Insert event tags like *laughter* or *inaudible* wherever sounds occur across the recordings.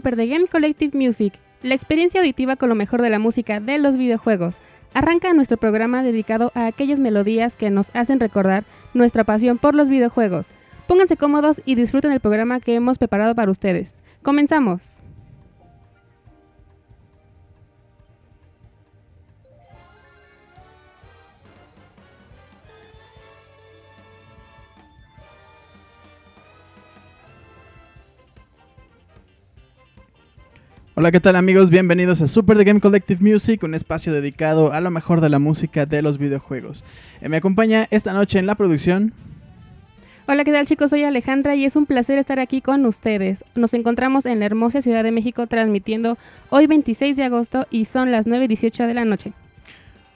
Super Game Collective Music, la experiencia auditiva con lo mejor de la música de los videojuegos. Arranca nuestro programa dedicado a aquellas melodías que nos hacen recordar nuestra pasión por los videojuegos. Pónganse cómodos y disfruten el programa que hemos preparado para ustedes. Comenzamos. Hola, ¿qué tal amigos? Bienvenidos a Super The Game Collective Music, un espacio dedicado a lo mejor de la música de los videojuegos. Eh, me acompaña esta noche en la producción. Hola, ¿qué tal chicos? Soy Alejandra y es un placer estar aquí con ustedes. Nos encontramos en la hermosa Ciudad de México transmitiendo hoy 26 de agosto y son las 9.18 de la noche.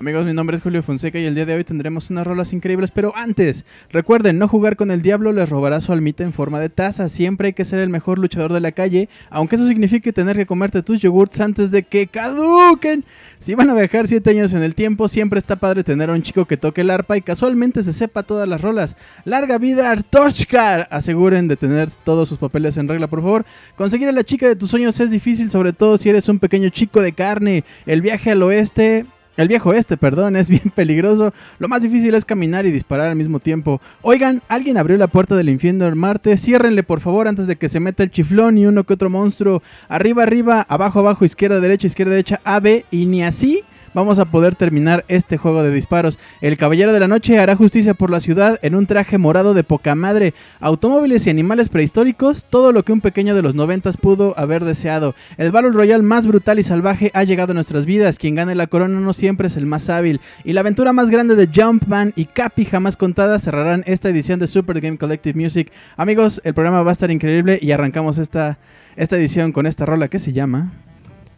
Amigos, mi nombre es Julio Fonseca y el día de hoy tendremos unas rolas increíbles, pero antes, recuerden, no jugar con el diablo les robará su almita en forma de taza, siempre hay que ser el mejor luchador de la calle, aunque eso signifique tener que comerte tus yogurts antes de que caduquen. Si van a viajar 7 años en el tiempo, siempre está padre tener a un chico que toque el arpa y casualmente se sepa todas las rolas. Larga vida Artochkar, aseguren de tener todos sus papeles en regla, por favor. Conseguir a la chica de tus sueños es difícil, sobre todo si eres un pequeño chico de carne. El viaje al oeste el viejo este, perdón, es bien *laughs* peligroso. Lo más difícil es caminar y disparar al mismo tiempo. Oigan, alguien abrió la puerta del infierno en Marte. Ciérrenle por favor antes de que se meta el chiflón y uno que otro monstruo. Arriba, arriba, abajo, abajo, izquierda, derecha, izquierda, derecha, A, B y ni así vamos a poder terminar este juego de disparos. El Caballero de la Noche hará justicia por la ciudad en un traje morado de poca madre. Automóviles y animales prehistóricos, todo lo que un pequeño de los noventas pudo haber deseado. El Battle Royale más brutal y salvaje ha llegado a nuestras vidas. Quien gane la corona no siempre es el más hábil. Y la aventura más grande de Jumpman y Capi jamás contada cerrarán esta edición de Super Game Collective Music. Amigos, el programa va a estar increíble y arrancamos esta, esta edición con esta rola que se llama...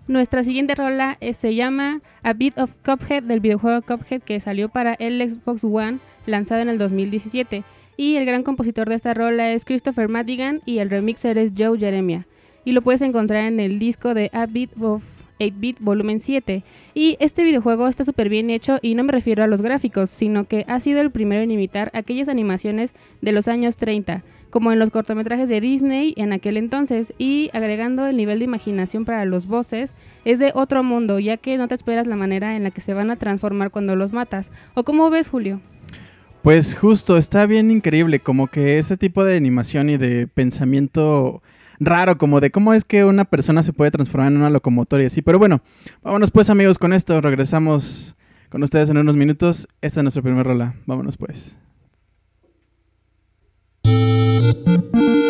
Nuestra siguiente rola eh, se llama A Bit of Cuphead del videojuego Cuphead que salió para el Xbox One lanzado en el 2017. Y el gran compositor de esta rola es Christopher Madigan y el remixer es Joe Jeremia. Y lo puedes encontrar en el disco de A Bit of 8-Bit Volumen 7. Y este videojuego está súper bien hecho y no me refiero a los gráficos, sino que ha sido el primero en imitar aquellas animaciones de los años 30 como en los cortometrajes de Disney en aquel entonces, y agregando el nivel de imaginación para los voces, es de otro mundo, ya que no te esperas la manera en la que se van a transformar cuando los matas. ¿O cómo ves, Julio? Pues justo, está bien increíble, como que ese tipo de animación y de pensamiento raro, como de cómo es que una persona se puede transformar en una locomotora y así. Pero bueno, vámonos pues amigos con esto, regresamos con ustedes en unos minutos. Esta es nuestra primera rola, vámonos pues. Thank you.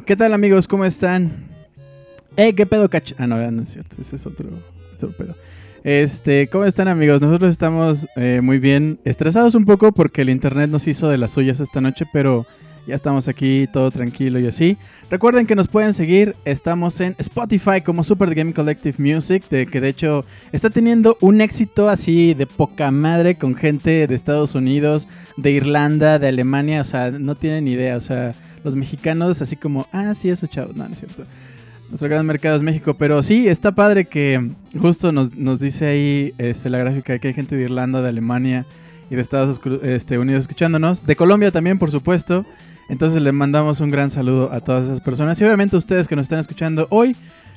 ¿Qué tal amigos? ¿Cómo están? Eh, ¿qué pedo cach? Ah, no, no es cierto, ese es otro, otro pedo. Este, ¿cómo están amigos? Nosotros estamos eh, muy bien, estresados un poco porque el internet nos hizo de las suyas esta noche, pero ya estamos aquí todo tranquilo y así. Recuerden que nos pueden seguir, estamos en Spotify como Super Game Collective Music, de, que de hecho está teniendo un éxito así de poca madre con gente de Estados Unidos, de Irlanda, de Alemania, o sea, no tienen idea, o sea los mexicanos así como, ah, sí, eso chavo. No, no es cierto. Nuestro gran mercado es México, pero sí, está padre que justo nos, dice ahí este, la gráfica que hay gente de Irlanda, de Alemania y de Estados este, Unidos escuchándonos. De Colombia también, por supuesto. Entonces le mandamos un gran saludo a todas esas personas y obviamente a ustedes que nos están escuchando hoy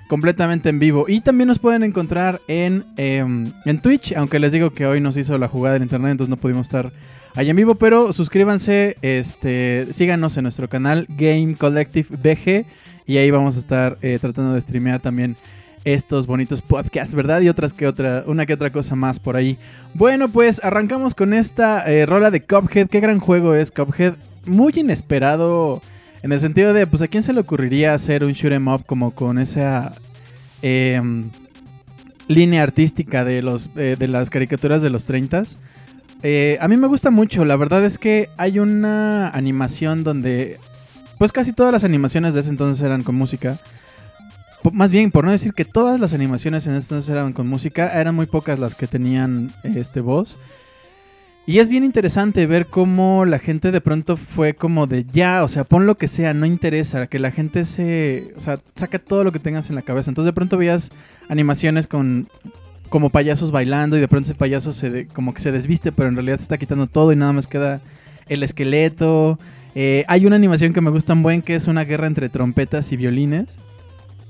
completamente en vivo. Y también nos pueden encontrar en, em, en Twitch, aunque les digo que hoy nos hizo la jugada en internet, entonces no pudimos estar allá en vivo, pero suscríbanse, este, síganos en nuestro canal Game Collective BG y ahí vamos a estar eh, tratando de streamear también estos bonitos podcasts, ¿verdad? Y otras que otra, una que otra cosa más por ahí. Bueno, pues arrancamos con esta eh, rola de Cuphead. Qué gran juego es Cuphead. Muy inesperado en el sentido de, pues, ¿a quién se le ocurriría hacer un shoot 'em up como con esa em, línea artística de, los, eh, de las caricaturas de los 30s? Eh, a mí me gusta mucho, la verdad es que hay una animación donde, pues casi todas las animaciones de ese entonces eran con música. más bien, por no decir que todas las animaciones en ese entonces eran con música, eran muy pocas las que tenían este voz. Y es bien interesante ver cómo la gente de pronto fue como de ya, o sea, pon lo que sea, no interesa, que la gente se, o sea, saca todo lo que tengas en la cabeza. Entonces de pronto veías animaciones con como payasos bailando y de pronto ese payaso se como que se desviste, pero en realidad se está quitando todo y nada más queda el esqueleto. Eh, hay una animación que me gusta un buen que es una guerra entre trompetas y violines.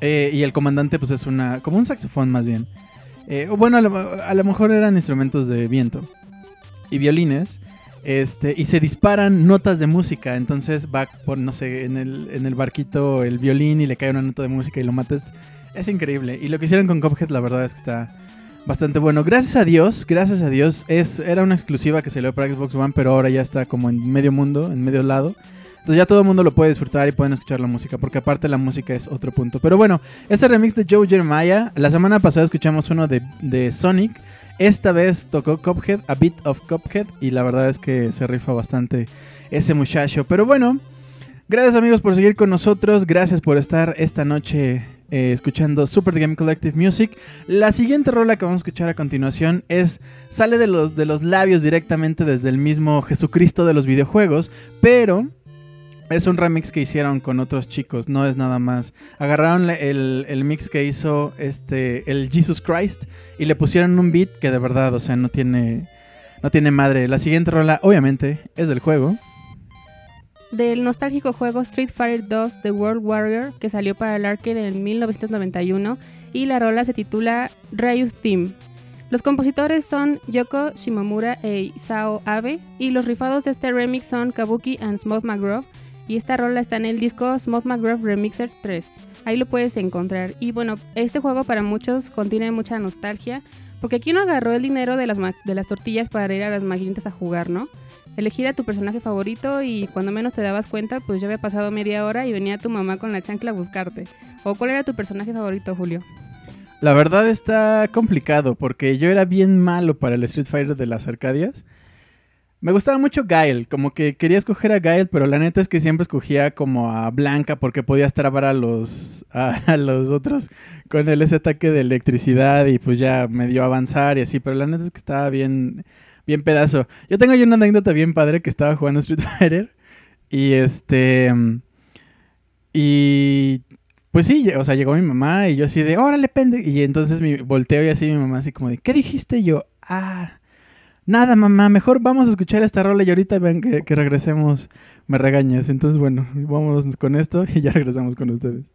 Eh, y el comandante pues es una como un saxofón más bien. Eh, bueno, a lo, mejor eran instrumentos de viento y violines. Este, y se disparan notas de música. Entonces va por, no sé, en el, en el barquito el violín y le cae una nota de música y lo matas. Es increíble. Y lo que hicieron con Cuphead, la verdad es que está, bastante bueno. Gracias a Dios, gracias a Dios. Es, era una exclusiva que salió para Xbox One, pero ahora ya está como en medio mundo, en medio lado. Entonces ya todo el mundo lo puede disfrutar y pueden escuchar la música, porque aparte la música es otro punto. Pero bueno, este remix de Joe Jeremiah, la semana pasada escuchamos uno de, de Sonic. Esta vez tocó Cuphead, A Bit of Cuphead, y la verdad es que se rifa bastante ese muchacho. Pero bueno, gracias amigos por seguir con nosotros, gracias por estar esta noche eh, escuchando Super Game Collective Music. La siguiente rola que vamos a escuchar a continuación es sale de los, de los labios directamente desde el mismo Jesucristo de los videojuegos, pero es un remix que hicieron con otros chicos, no es nada más. Agarraron el, el, mix que hizo este el Jesus Christ y le pusieron un beat que de verdad, o sea, no tiene no tiene madre. La siguiente rola obviamente es del juego del nostálgico juego Street Fighter 2 The World Warrior que salió para el arcade en 1991 y la rola se titula Ryu's Theme. Los compositores son Yoko Shimomura e Isao Abe y los rifados de este remix son Kabuki and Smooth McGraw y esta rola está en el disco Smooth McGraw Remixer 3. Ahí lo puedes encontrar. Y bueno, este juego para muchos contiene mucha nostalgia porque aquí no agarró el dinero de las, de las tortillas para ir a las maquinitas a jugar, ¿no? Elegir a tu personaje favorito y cuando menos te dabas cuenta, pues ya había pasado media hora y venía tu mamá con la chancla a buscarte. ¿O cuál era tu personaje favorito, Julio? La verdad está complicado porque yo era bien malo para el Street Fighter de las Arcadias. Me gustaba mucho Gael, como que quería escoger a Gael, pero la neta es que siempre escogía como a Blanca porque podías trabar a los, *laughs* a, los otros con el ese ataque de electricidad y pues ya me dio avanzar y así, pero la neta es que estaba bien bien pedazo. Yo tengo una anécdota bien padre que estaba jugando Street *laughs* Fighter. Y este. Y. Pues sí, o sea, llegó mi mamá y yo así de, órale, pende. Y entonces mi volteo y así mi mamá así como de, ¿qué dijiste? yo, ah, nada, mamá, mejor vamos a escuchar esta rola y ahorita ven que, que regresemos, me regañas. Entonces, bueno, vámonos con esto y ya regresamos con ustedes.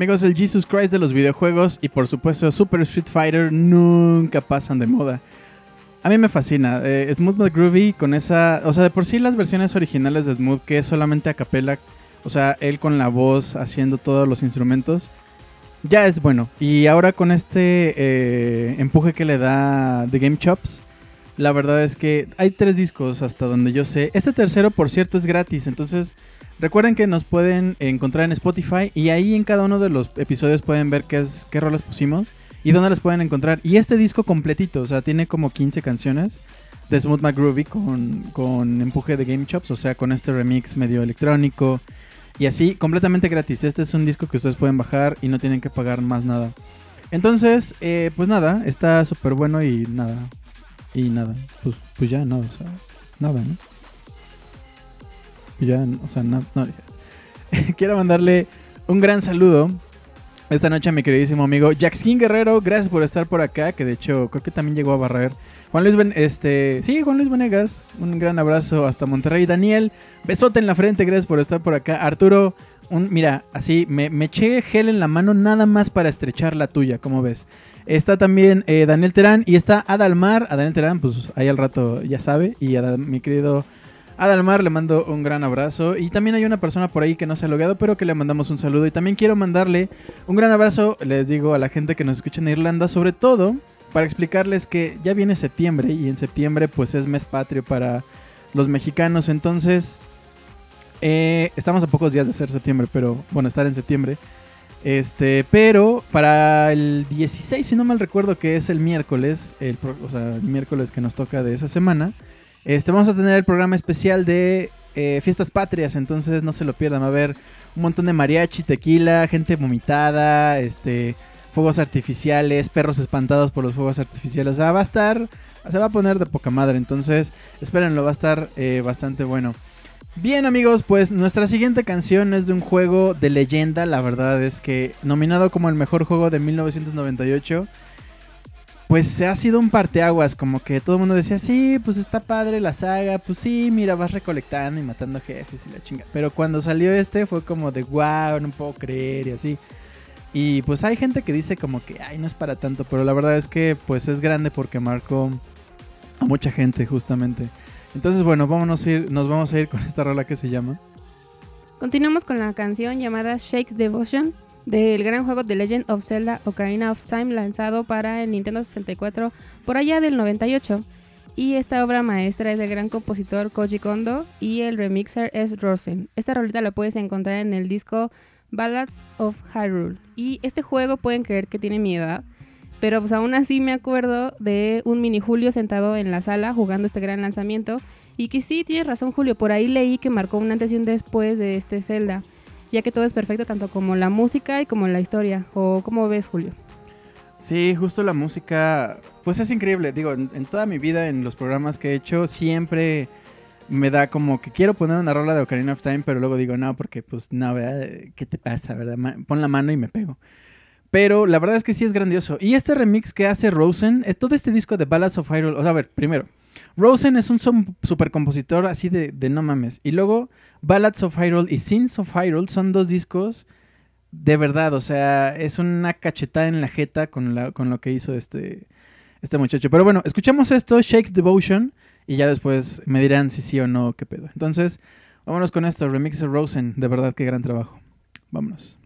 Amigos, el Jesus Christ de los videojuegos y por supuesto Super Street Fighter nunca pasan de moda. A mí me fascina. Eh, Smooth but Groovy con esa... O sea, de por sí las versiones originales de Smooth, que es solamente a capela, o sea, él con la voz haciendo todos los instrumentos, ya es bueno. Y ahora con este eh, empuje que le da The Game Chops, la verdad es que hay tres discos hasta donde yo sé. Este tercero, por cierto, es gratis. Entonces, recuerden que nos pueden encontrar en Spotify y ahí en cada uno de los episodios pueden ver qué, es, qué rolas pusimos y dónde las pueden encontrar. Y este disco completito, o sea, tiene como 15 canciones de Smooth McGroovy con, con empuje de Game Chops, o sea, con este remix medio electrónico y así, completamente gratis. Este es un disco que ustedes pueden bajar y no tienen que pagar más nada. Entonces, eh, pues nada, está súper bueno y nada. Y nada, pues, pues ya nada, o sea, nada, ¿no? Ya, o sea, nada. No, *laughs* Quiero mandarle un gran saludo esta noche a mi queridísimo amigo Jackskin Guerrero. Gracias por estar por acá, que de hecho creo que también llegó a barrer. Juan Luis, ben, este, sí, Juan Luis Venegas, un gran abrazo hasta Monterrey. Daniel, besote en la frente, gracias por estar por acá. Arturo, un, mira, así, me, me eché gel en la mano nada más para estrechar la tuya, como ves. Está también eh, Daniel Terán y está Adalmar. A Daniel Terán, pues ahí al rato ya sabe. Y mi querido Adalmar le mando un gran abrazo. Y también hay una persona por ahí que no se ha logado, pero que le mandamos un saludo. Y también quiero mandarle un gran abrazo, les digo, a la gente que nos escucha en Irlanda, sobre todo para explicarles que ya viene septiembre y en septiembre pues es mes patrio para los mexicanos. Entonces, eh, estamos a pocos días de ser septiembre, pero bueno, estar en septiembre. Este, pero para el 16, si no mal recuerdo que es el miércoles, o sea, el miércoles que nos toca de esa semana, este, vamos a tener el programa especial de eh, fiestas patrias, entonces no se lo pierdan, va a haber un montón de mariachi, tequila, gente vomitada, este, fuegos artificiales, perros espantados por los fuegos artificiales, o sea, va a estar, se va a poner de poca madre, entonces espérenlo, va a estar eh, bastante bueno. Bien amigos, pues nuestra siguiente canción es de un juego de leyenda, la verdad es que nominado como el mejor juego de 1998, pues ha sido un parteaguas, como que todo el mundo decía, sí, pues está padre la saga, pues sí, mira, vas recolectando y matando jefes y la chinga. Pero cuando salió este fue como de, wow, no puedo creer y así. Y pues hay gente que dice como que, ay, no es para tanto, pero la verdad es que pues es grande porque marcó a mucha gente justamente. Entonces, bueno, vámonos a ir, nos vamos a ir con esta rola que se llama. Continuamos con la canción llamada Shakes Devotion del gran juego The Legend of Zelda Ocarina of Time lanzado para el Nintendo 64 por allá del 98. Y esta obra maestra es del gran compositor Koji Kondo y el remixer es Rosen. Esta rolita la puedes encontrar en el disco Ballads of Hyrule. Y este juego pueden creer que tiene mi edad, pero pues aún así me acuerdo de un mini Julio sentado en la sala jugando este gran lanzamiento. Y que sí, tienes razón Julio, por ahí leí que marcó una antes y un después de este Zelda, ya que todo es perfecto tanto como la música y como la historia. ¿O cómo ves Julio? Sí, justo la música, pues es increíble. Digo, en, en, toda mi vida, en los programas que he hecho, siempre me da como que quiero poner una rola de Ocarina of Time, pero luego digo, no, porque pues no, ¿verdad? ¿Qué te pasa, verdad? Pon la mano y me pego. Pero la verdad es que sí es grandioso. Y este remix que hace Rosen, es todo este disco de Ballads of Hyrule. O sea, a ver, primero, Rosen es un super compositor así de, de, no mames. Y luego Ballads of Hyrule y Sins of Hyrule son dos discos de verdad. O sea, es una cachetada en la jeta con, la, con lo que hizo este, este muchacho. Pero bueno, escuchamos esto, Shakes Devotion. Y ya después me dirán si sí o no, qué pedo. Entonces, vámonos con esto, Remix Rosen. De verdad, qué gran trabajo. Vámonos.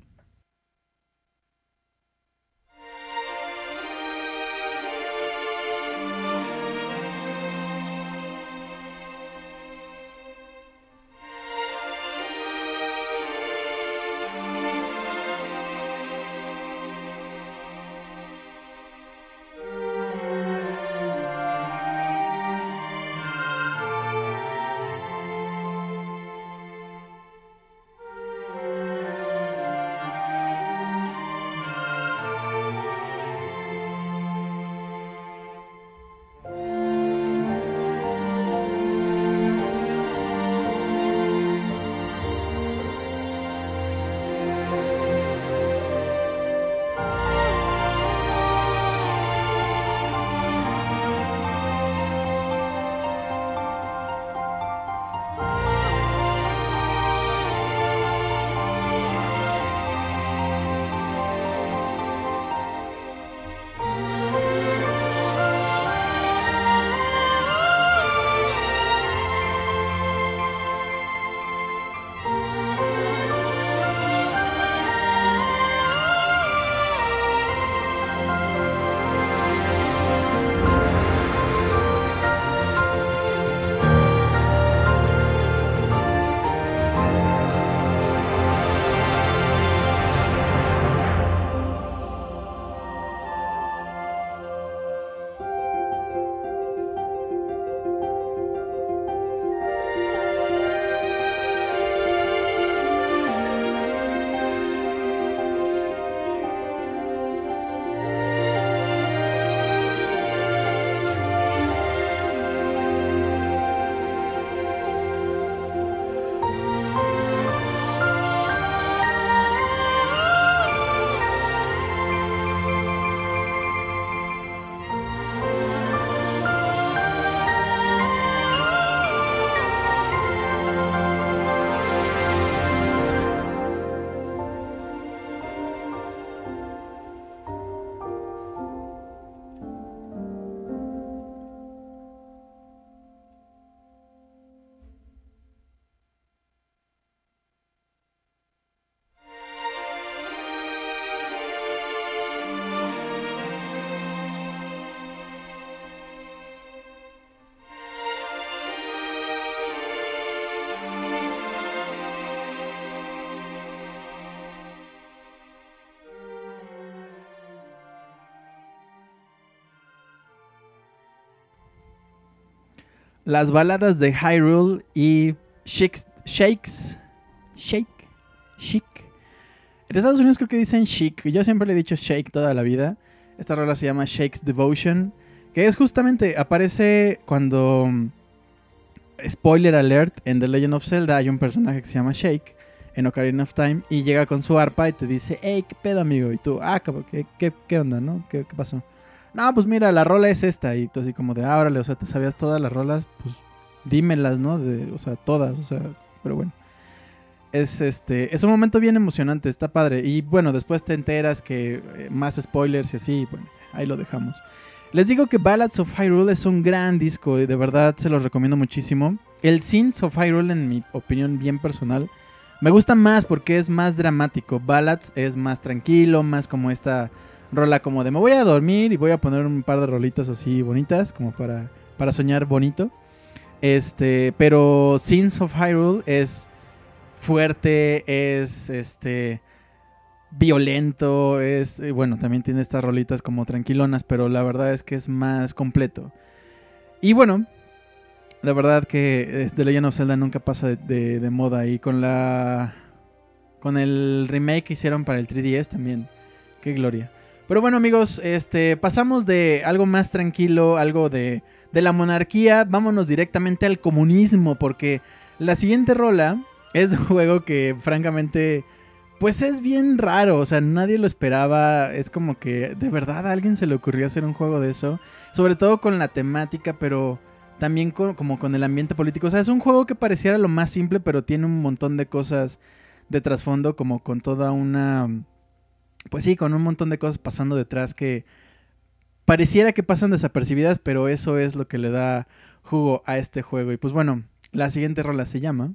Las baladas de Hyrule y Shakes, Shakes, Shake, Chic. En Estados Unidos creo que dicen Chic. Yo siempre le he dicho Shake toda la vida. Esta rola se llama Shake's Devotion. Que es justamente, aparece cuando... Spoiler alert, en The Legend of Zelda hay un personaje que se llama Shake en Ocarina of Time y llega con su arpa y te dice, hey, ¿qué pedo, amigo? Y tú, ah, ¿qué, qué, qué onda, no? ¿Qué, ¿Qué pasó? No, pues mira, la rola es esta. Y tú así como de, ah, órale, o sea, te sabías todas las rolas, pues dímelas, ¿no? De, o sea, todas, o sea, pero bueno. Es, este, es un momento bien emocionante, está padre. Y bueno, después te enteras que eh, más spoilers y así, bueno, ahí lo dejamos. Les digo que Ballads of Hyrule es un gran disco y de verdad se los recomiendo muchísimo. El Sins of Hyrule, en mi opinión bien personal, me gusta más porque es más dramático. Ballads es más tranquilo, más como esta rola como de me voy a dormir y voy a poner un par de rolitas así bonitas como para, para soñar bonito. Este, pero Sins of Hyrule es fuerte, es este violento, es eh, bueno, también tiene estas rolitas como tranquilonas, pero la verdad es que es más completo. Y bueno, la verdad que The Legend of Zelda nunca pasa de, de, moda y con la con el remake que hicieron para el 3DS también. Qué gloria. Pero bueno, amigos, este pasamos de algo más tranquilo, algo de de la monarquía, vámonos directamente al comunismo porque la siguiente rola es un juego que francamente pues es bien raro, o sea, nadie lo esperaba, es como que de verdad a alguien se le ocurrió hacer un juego de eso, sobre todo con la temática, pero también como con el ambiente político, o sea, es un juego que pareciera lo más simple, pero tiene un montón de cosas de trasfondo, como con toda una, pues sí, con un montón de cosas pasando detrás que pareciera que pasan desapercibidas, pero eso es lo que le da jugo a este juego. Y pues bueno, la siguiente rola se llama...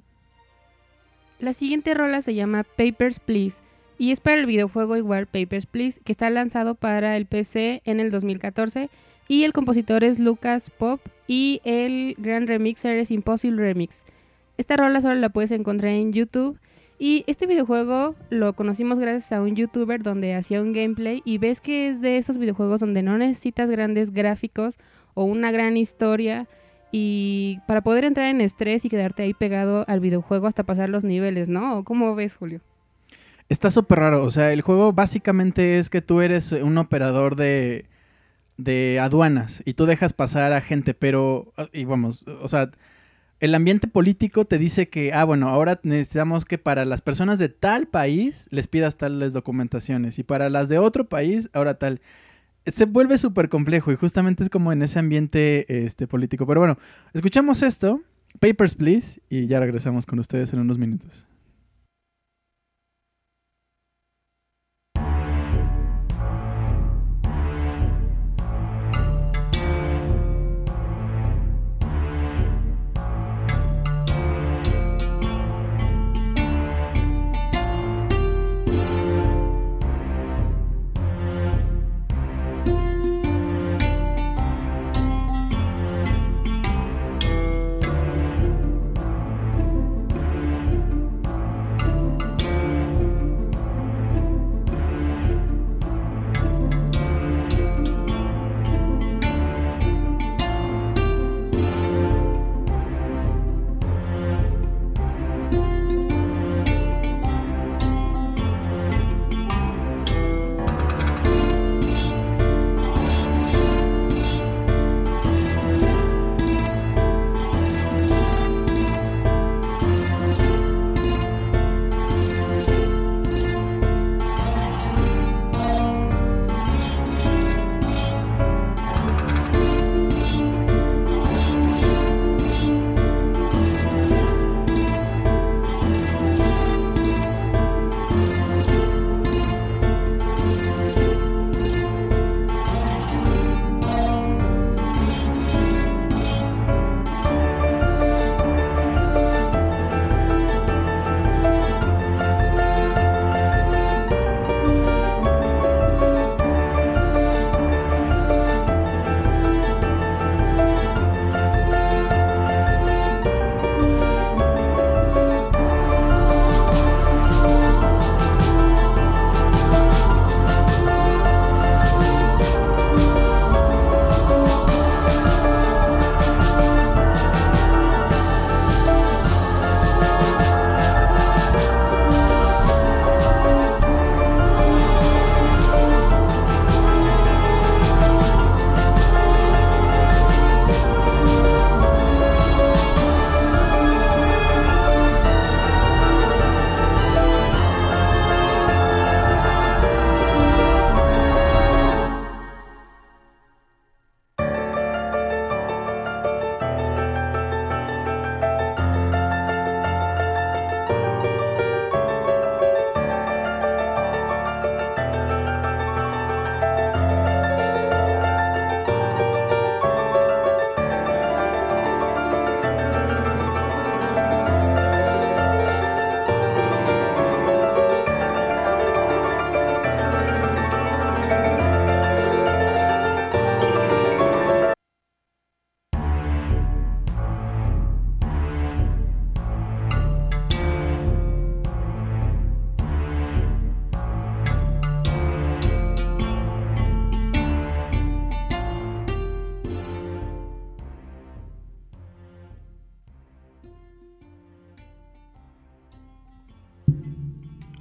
La siguiente rola se llama Papers, Please y es para el videojuego igual Papers, Please, que está lanzado para el PC en el 2014 y el compositor es Lucas Pop y el gran remixer es Impossible Remix. Esta rola solo la puedes encontrar en YouTube y este videojuego lo conocimos gracias a un youtuber donde hacía un gameplay y ves que es de esos videojuegos donde no necesitas grandes gráficos o una gran historia y para poder entrar en estrés y quedarte ahí pegado al videojuego hasta pasar los niveles, ¿no? ¿Cómo ves, Julio? Está súper raro, o sea, el juego básicamente es que tú eres un operador de, de aduanas y tú dejas pasar a gente, pero, y vamos, o sea, el ambiente político te dice que, ah, bueno, ahora necesitamos que para las personas de tal país les pidas tales documentaciones y para las de otro país, ahora tal se vuelve súper complejo y justamente es como en ese ambiente este, político. Pero bueno, escuchamos esto, Papers, Please, y ya regresamos con ustedes en unos minutos.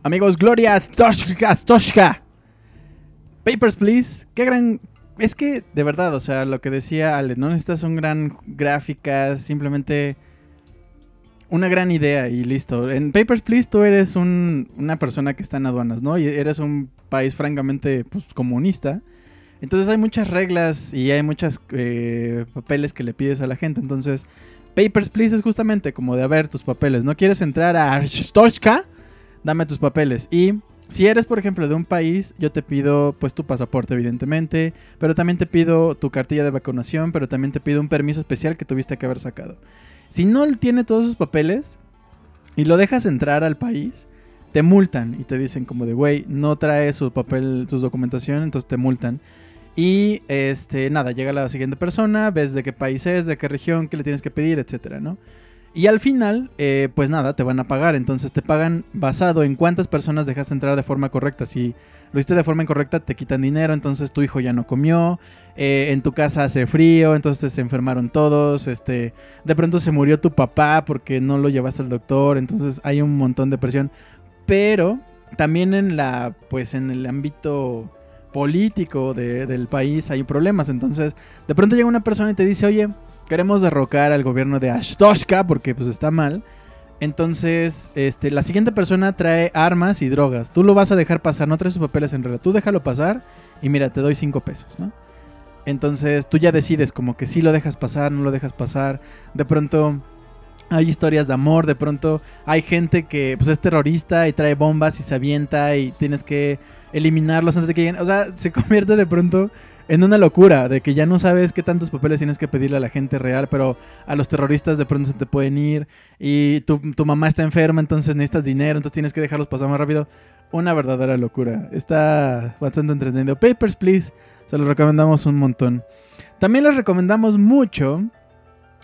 Amigos, Gloria Stoshka, Stoshka. Papers, Please. Qué gran... Es que, de verdad, o sea, lo que decía Ale, no necesitas un gran gráficas, simplemente una gran idea y listo. En Papers, Please tú eres una persona que está en aduanas, ¿no? Y eres un país francamente pues, comunista. Entonces hay muchas reglas y hay muchos eh, papeles que le pides a la gente. Entonces, Papers, Please es justamente como de, a ver, tus papeles. ¿No quieres entrar a Stochka? Dame tus papeles. Y si eres, por ejemplo, de un país, yo te pido pues tu pasaporte, evidentemente, pero también te pido tu cartilla de vacunación, pero también te pido un permiso especial que tuviste que haber sacado. Si no tiene todos sus papeles y lo dejas entrar al país, te multan y te dicen como de, güey, no trae su papel, su documentación, entonces te multan. Y este, nada, llega la siguiente persona, ves de qué país es, de qué región, qué le tienes que pedir, etcétera, ¿no? Y al final, eh, pues nada, te van a pagar. Entonces te pagan basado en cuántas personas dejaste entrar de forma correcta. Si lo hiciste de forma incorrecta, te quitan dinero. Entonces tu hijo ya no comió. Eh, en tu casa hace frío. Entonces se enfermaron todos. Este, de pronto se murió tu papá porque no lo llevaste al doctor. Entonces hay un montón de presión. Pero también en la, pues en el ámbito político del país hay problemas. Entonces, de pronto llega una persona y te dice, oye, queremos derrocar al gobierno de Ashtoshka porque pues está mal. Entonces, este, la siguiente persona trae armas y drogas. Tú lo vas a dejar pasar, no traes sus papeles en regla. Tú déjalo pasar y mira, te doy cinco pesos, ¿no? Entonces tú ya decides como que si lo dejas pasar, no lo dejas pasar. De pronto hay historias de amor, de pronto hay gente que pues es terrorista y trae bombas y se avienta y tienes que eliminarlos antes de que lleguen. O sea, se *laughs* convierte de pronto en una locura de que ya no sabes qué tantos papeles tienes que pedirle a la gente real, pero a los terroristas de pronto se te pueden ir y tu, mamá está enferma, entonces necesitas dinero, entonces tienes que dejarlos pasar más rápido. Una verdadera locura. Está bastante entretenido. Papers, Please. Se los recomendamos un montón. También les recomendamos mucho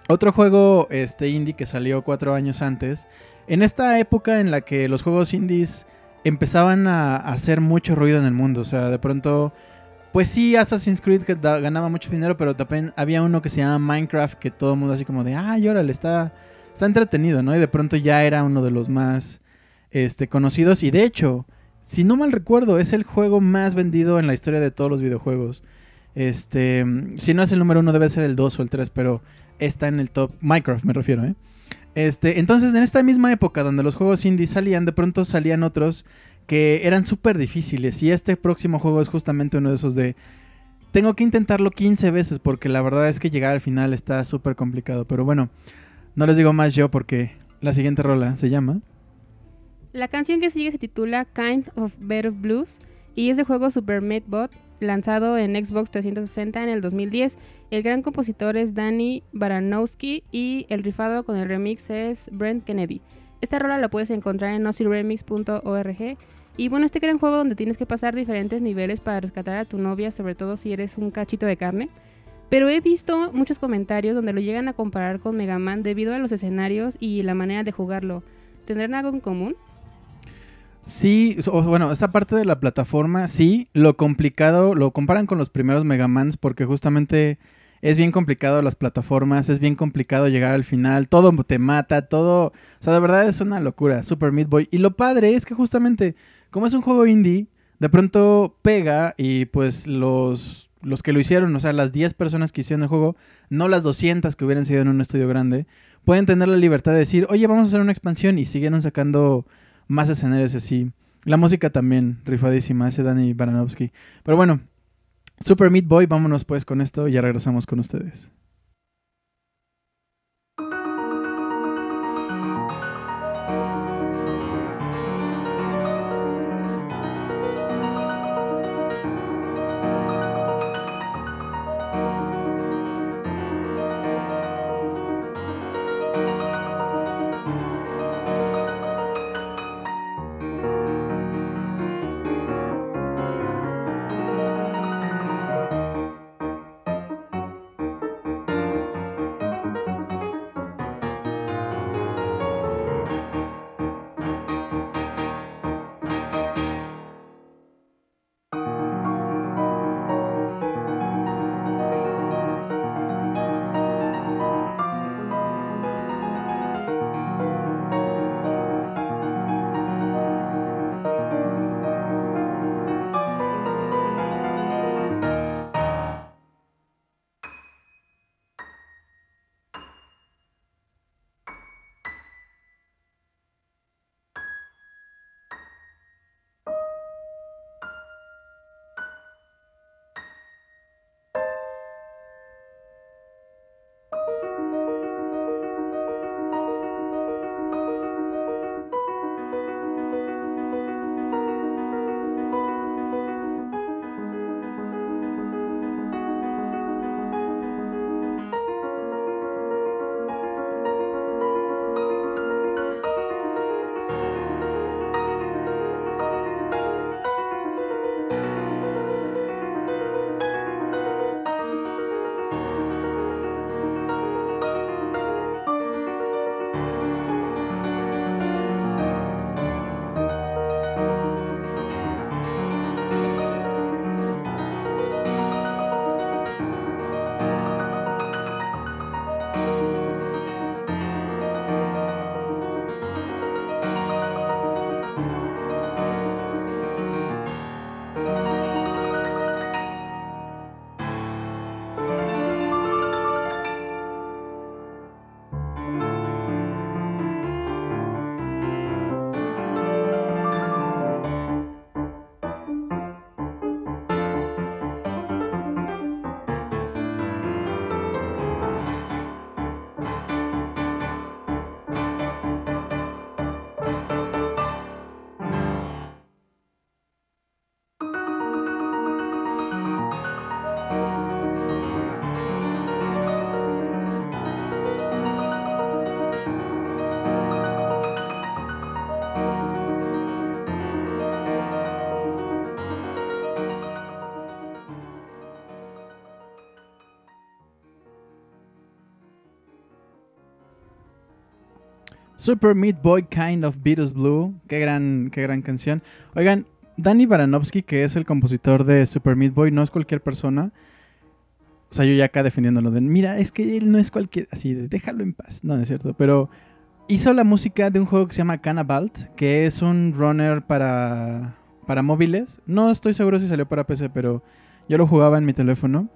otro juego este, indie que salió cuatro años antes. En esta época en la que los juegos indies empezaban a hacer mucho ruido en el mundo. O sea, de pronto pues sí, Assassin's Creed que ganaba mucho dinero, pero también había uno que se llama Minecraft que todo el mundo así como de, ay, órale, está, está entretenido, ¿no? Y de pronto ya era uno de los más este, conocidos. Y de hecho, si no mal recuerdo, es el juego más vendido en la historia de todos los videojuegos. Este, si no es el número uno, debe ser el 2 o el 3, pero está en el top. Minecraft me refiero, ¿eh? Este, entonces, en esta misma época donde los juegos indie salían, de pronto salían otros que eran súper difíciles. Y este próximo juego es justamente uno de esos de... Tengo que intentarlo 15 veces porque la verdad es que llegar al final está súper complicado. Pero bueno, no les digo más yo porque la siguiente rola se llama... La canción que sigue se titula Kind of Better Blues y es del juego Super Meat Bot lanzado en Xbox 360 en el 2010. El gran compositor es Danny Baranowski y el rifado con el remix es Brent Kennedy. Esta rola la puedes encontrar en nosiremix.org y bueno, este gran juego donde tienes que pasar diferentes niveles para rescatar a tu novia, sobre todo si eres un cachito de carne. Pero he visto muchos comentarios donde lo llegan a comparar con Mega Man debido a los escenarios y la manera de jugarlo. ¿Tendrán algo en común? Sí, bueno, esa parte de la plataforma, sí. Lo complicado, lo comparan con los primeros Mega Mans porque justamente es bien complicado las plataformas, es bien complicado llegar al final, todo te mata, todo... O sea, de verdad es una locura, Super Meat Boy. Y lo padre es que justamente como es un juego indie, de pronto pega y pues los, los que lo hicieron, o sea, las 10 personas que hicieron el juego, no las 200 que hubieran sido en un estudio grande, pueden tener la libertad de decir, oye, vamos a hacer una expansión y siguieron sacando más escenarios así. La música también, rifadísima, ese Danny Baranovsky. Pero bueno, Super Meat Boy, vámonos pues con esto y ya regresamos con ustedes. Super Meat Boy Kind of Beatles Blue. Qué gran, qué gran canción. Oigan, Danny Baranovsky, que es el compositor de Super Meat Boy, no es cualquier persona. O sea, yo ya acá defendiéndolo de, mira, es que él no es cualquier, así de, déjalo en paz. No, no es cierto, pero hizo la música de un juego que se llama Cannabalt, que es un runner para, para móviles. No estoy seguro si salió para PC, pero yo lo jugaba en mi teléfono.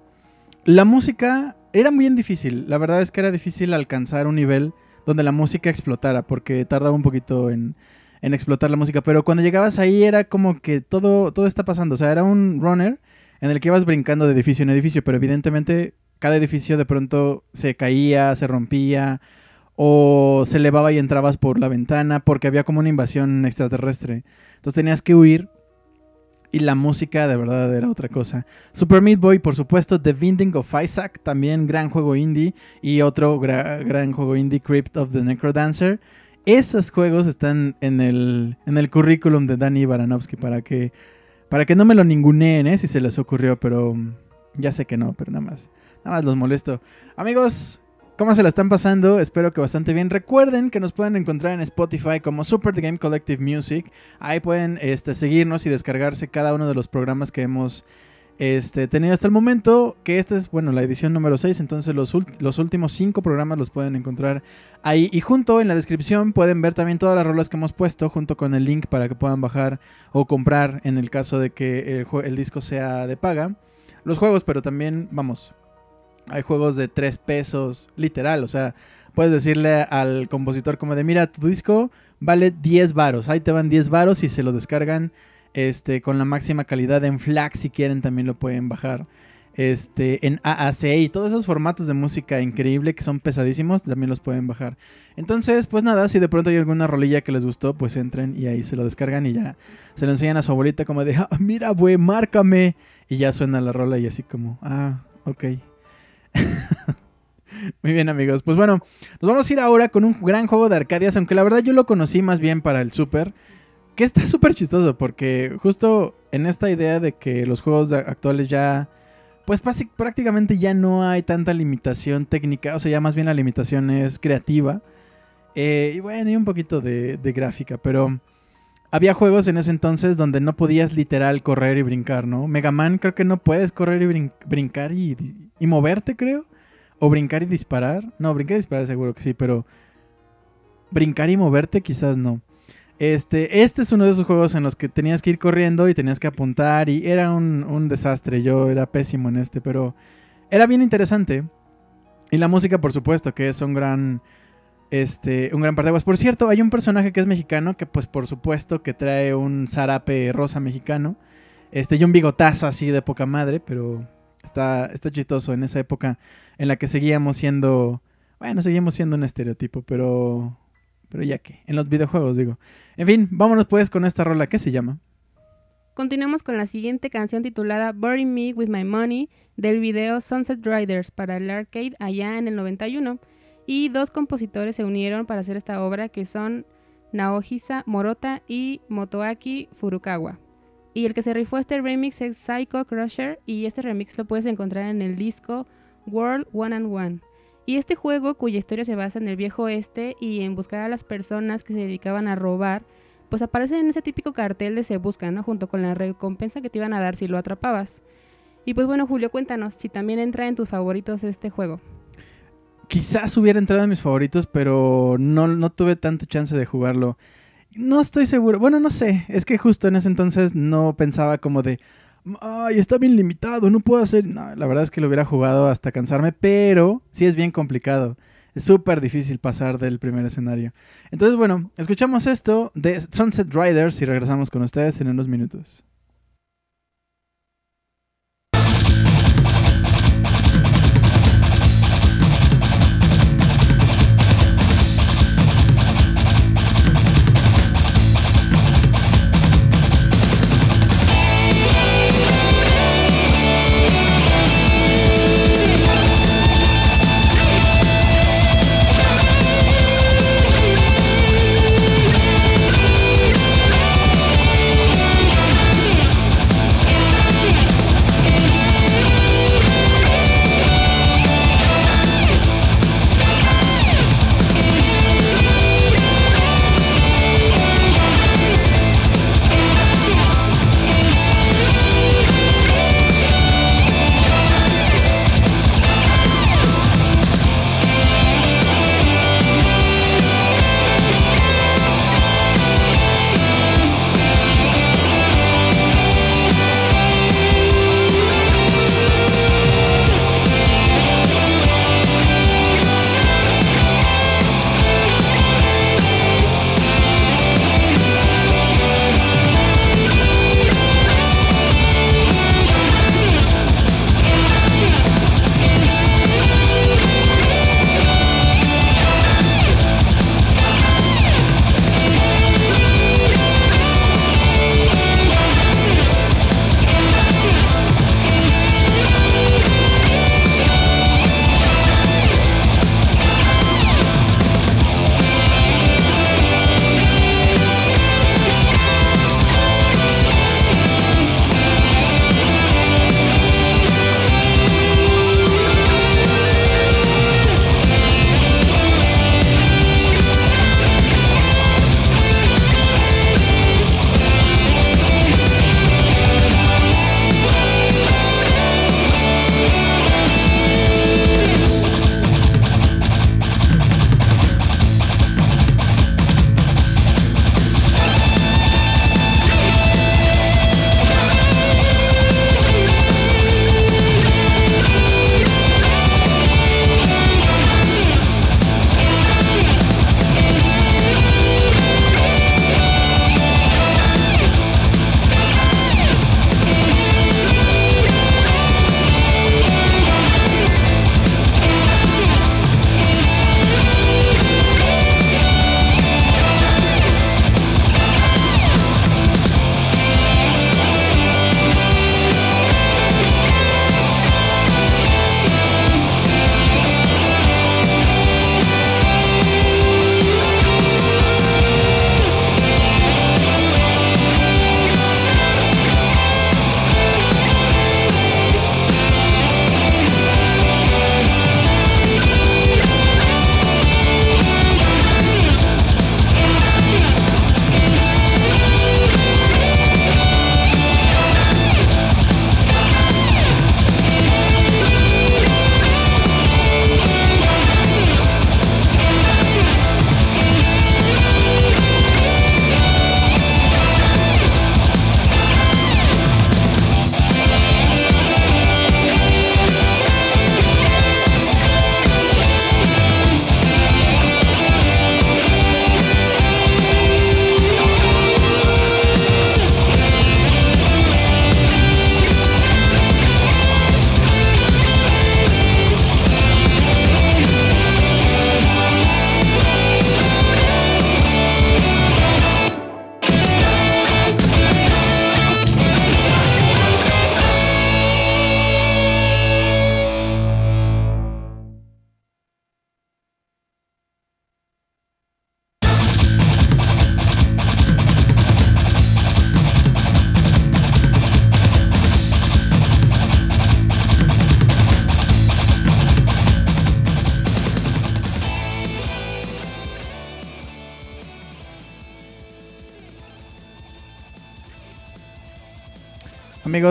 La música era muy difícil. La verdad es que era difícil alcanzar un nivel donde la música explotara, porque tardaba un poquito en, en explotar la música. Pero cuando llegabas ahí era como que todo, todo está pasando. O sea, era un runner en el que ibas brincando de edificio en edificio, pero evidentemente cada edificio de pronto se caía, se rompía o se elevaba y entrabas por la ventana porque había como una invasión extraterrestre. Entonces tenías que huir y la música de verdad era otra cosa. Super Meat Boy, por supuesto, The Binding of Isaac, también gran juego indie y otro gran juego indie, Crypt of the Necrodancer. Esos juegos están en el, en el currículum de Danny Baranovsky para que, para que no me lo ninguneen, ¿eh? si se les ocurrió, pero ya sé que no, pero nada más. Nada más los molesto. Amigos, ¿Cómo se la están pasando? Espero que bastante bien. Recuerden que nos pueden encontrar en Spotify como Super The Game Collective Music. Ahí pueden este, seguirnos y descargarse cada uno de los programas que hemos este, tenido hasta el momento. Que esta es, bueno, la edición número 6. Entonces los, últimos 5 programas los pueden encontrar ahí. Y junto en la descripción pueden ver también todas las rolas que hemos puesto junto con el link para que puedan bajar o comprar en el caso de que el disco sea de paga. Los juegos, pero también, vamos, hay juegos de 3 pesos, literal, o sea, puedes decirle al compositor como de, mira, tu disco vale 10 varos, ahí te van 10 varos y se lo descargan este, con la máxima calidad en FLAC si quieren también lo pueden bajar. Este, en AAC y todos esos formatos de música increíble que son pesadísimos, también los pueden bajar. Entonces, pues nada, si de pronto hay alguna rolilla que les gustó, pues entren y ahí se lo descargan y ya se lo enseñan a su abuelita como de, ah, mira, güey, márcame. Y ya suena la rola y así como, ah, ok. *laughs* Muy bien amigos, pues bueno, nos vamos a ir ahora con un gran juego de Arcadias, aunque la verdad yo lo conocí más bien para el Super, que está *laughs* súper chistoso porque justo en esta idea de que los juegos actuales ya, pues prácticamente ya no hay tanta limitación técnica, o sea, ya más bien la limitación es creativa, eh, y bueno, y un poquito de, gráfica, pero había juegos en ese entonces donde no podías literal correr y brincar, ¿no? Mega Man creo que no puedes correr y brincar y, y moverte, creo. O brincar y disparar. No, brincar y disparar seguro que sí, pero brincar y moverte quizás no. Este, este es uno de esos juegos en los que tenías que ir corriendo y tenías que apuntar y era un, desastre. Yo era pésimo en este, pero era bien interesante. Y la música, por supuesto, que es un gran, este, un gran parteaguas. Por cierto, hay un personaje que es mexicano que, pues, por supuesto, que trae un zarape rosa mexicano. Este, y un bigotazo así de poca madre, pero Está, está chistoso en esa época en la que seguíamos siendo, bueno, seguíamos siendo un estereotipo, pero, pero ya que, en los videojuegos digo. En fin, vámonos pues con esta rola, ¿qué se llama? Continuemos con la siguiente canción titulada Bury Me With My Money del video Sunset Riders para el arcade allá en el 91. Y dos compositores se unieron para hacer esta obra que son Naohisa Morota y Motoaki Furukawa. Y el que se rifó este remix es Psycho Crusher y este remix lo puedes encontrar en el disco World One and One. Y este juego, cuya historia se basa en el viejo oeste y en buscar a las personas que se dedicaban a robar, pues aparece en ese típico cartel de se busca, ¿no? Junto con la recompensa que te iban a dar si lo atrapabas. Y pues bueno, Julio, cuéntanos si también entra en tus favoritos este juego. Quizás hubiera entrado en mis favoritos, pero no, no tuve tanto chance de jugarlo. No estoy seguro. Bueno, no sé. Es que justo en ese entonces no pensaba como de. Ay, está bien limitado, no puedo hacer. No, la verdad es que lo hubiera jugado hasta cansarme, pero sí es bien complicado. Es súper difícil pasar del primer escenario. Entonces, bueno, escuchamos esto de Sunset Riders y regresamos con ustedes en unos minutos.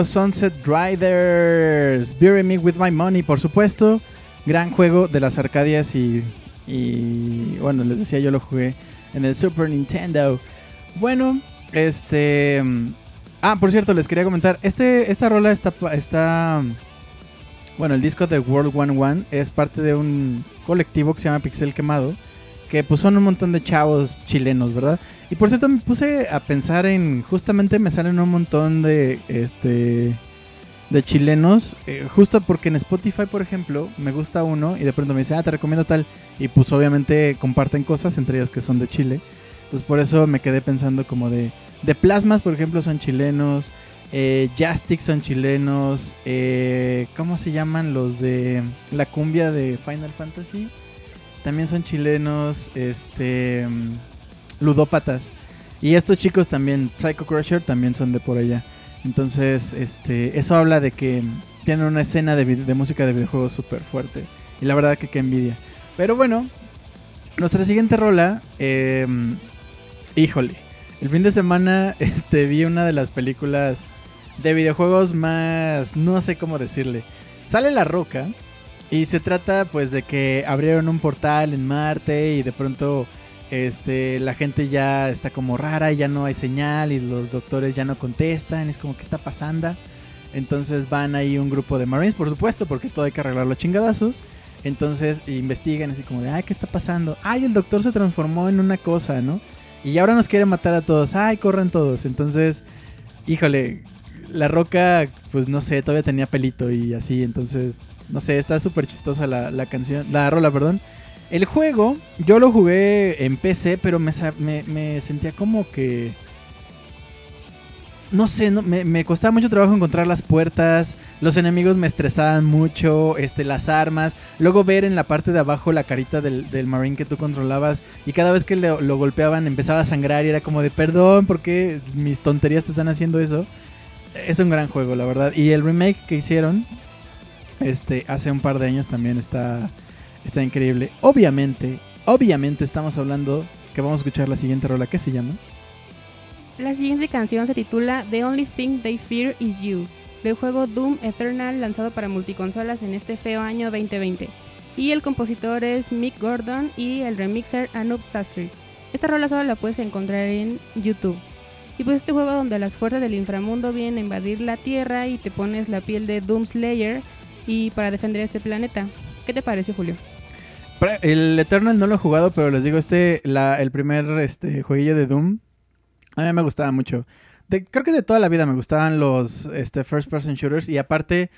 Sunset Riders, Bury Me With My Money, por supuesto. Gran juego de las Arcadias y, y bueno, les decía, yo lo jugué en el Super Nintendo. Bueno, este... Ah, por cierto, les quería comentar, este, esta rola está, está... Bueno, el disco de World One One es parte de un colectivo que se llama Pixel Quemado, que pues son un montón de chavos chilenos, ¿verdad? Y por cierto, me puse a pensar en, justamente me salen un montón de, este, de chilenos, eh, justo porque en Spotify, por ejemplo, me gusta uno y de pronto me dice, ah, te recomiendo tal, y pues obviamente comparten cosas, entre ellas que son de Chile. Entonces por eso me quedé pensando como de, de Plasmas, por ejemplo, son chilenos, eh, son chilenos, eh, ¿cómo se llaman los de la cumbia de Final Fantasy? También son chilenos, este, ludópatas. Y estos chicos también, Psycho Crusher, también son de por allá. Entonces, este, eso habla de que tienen una escena de, música de videojuegos súper fuerte. Y la verdad que qué envidia. Pero bueno, nuestra siguiente rola, eh, híjole, el fin de semana *laughs* este, vi una de las películas de videojuegos más, no sé cómo decirle. Sale La Roca y se trata pues de que abrieron un portal en Marte y de pronto este, la gente ya está como rara ya no hay señal y los doctores ya no contestan, es como que está pasando. Entonces van ahí un grupo de Marines, por supuesto, porque todo hay que arreglar los chingadazos. Entonces investigan así como de, ay, ¿qué está pasando? Ay, el doctor se transformó en una cosa, ¿no? Y ahora nos quiere matar a todos. Ay, corren todos. Entonces, híjole, la roca, pues no sé, todavía tenía pelito y así. Entonces, no sé, está súper chistosa la, canción, la rola, perdón. El juego, yo lo jugué en PC, pero me, sentía como que no sé, no, me, costaba mucho trabajo encontrar las puertas, los enemigos me estresaban mucho, este, las armas, luego ver en la parte de abajo la carita del, marine que tú controlabas y cada vez que lo, lo, golpeaban empezaba a sangrar y era como de perdón, ¿por qué mis tonterías te están haciendo eso? Es un gran juego, la verdad. Y el remake que hicieron este, hace un par de años también está, está increíble. Obviamente, obviamente estamos hablando que vamos a escuchar la siguiente rola, ¿qué se llama? La siguiente canción se titula The Only Thing They Fear Is You, del juego Doom Eternal lanzado para multiconsolas en este feo año 2020. Y el compositor es Mick Gordon y el remixer Anup Sastry. Esta rola solo la puedes encontrar en YouTube. Y pues este juego donde las fuerzas del inframundo vienen a invadir la Tierra y te pones la piel de Doom Slayer y para defender este planeta. ¿Qué te parece, Julio? El Eternal no lo he jugado, pero les digo, este, el primer este, jueguillo de Doom a mí me gustaba mucho. De, creo que de toda la vida me gustaban los este, first person shooters y aparte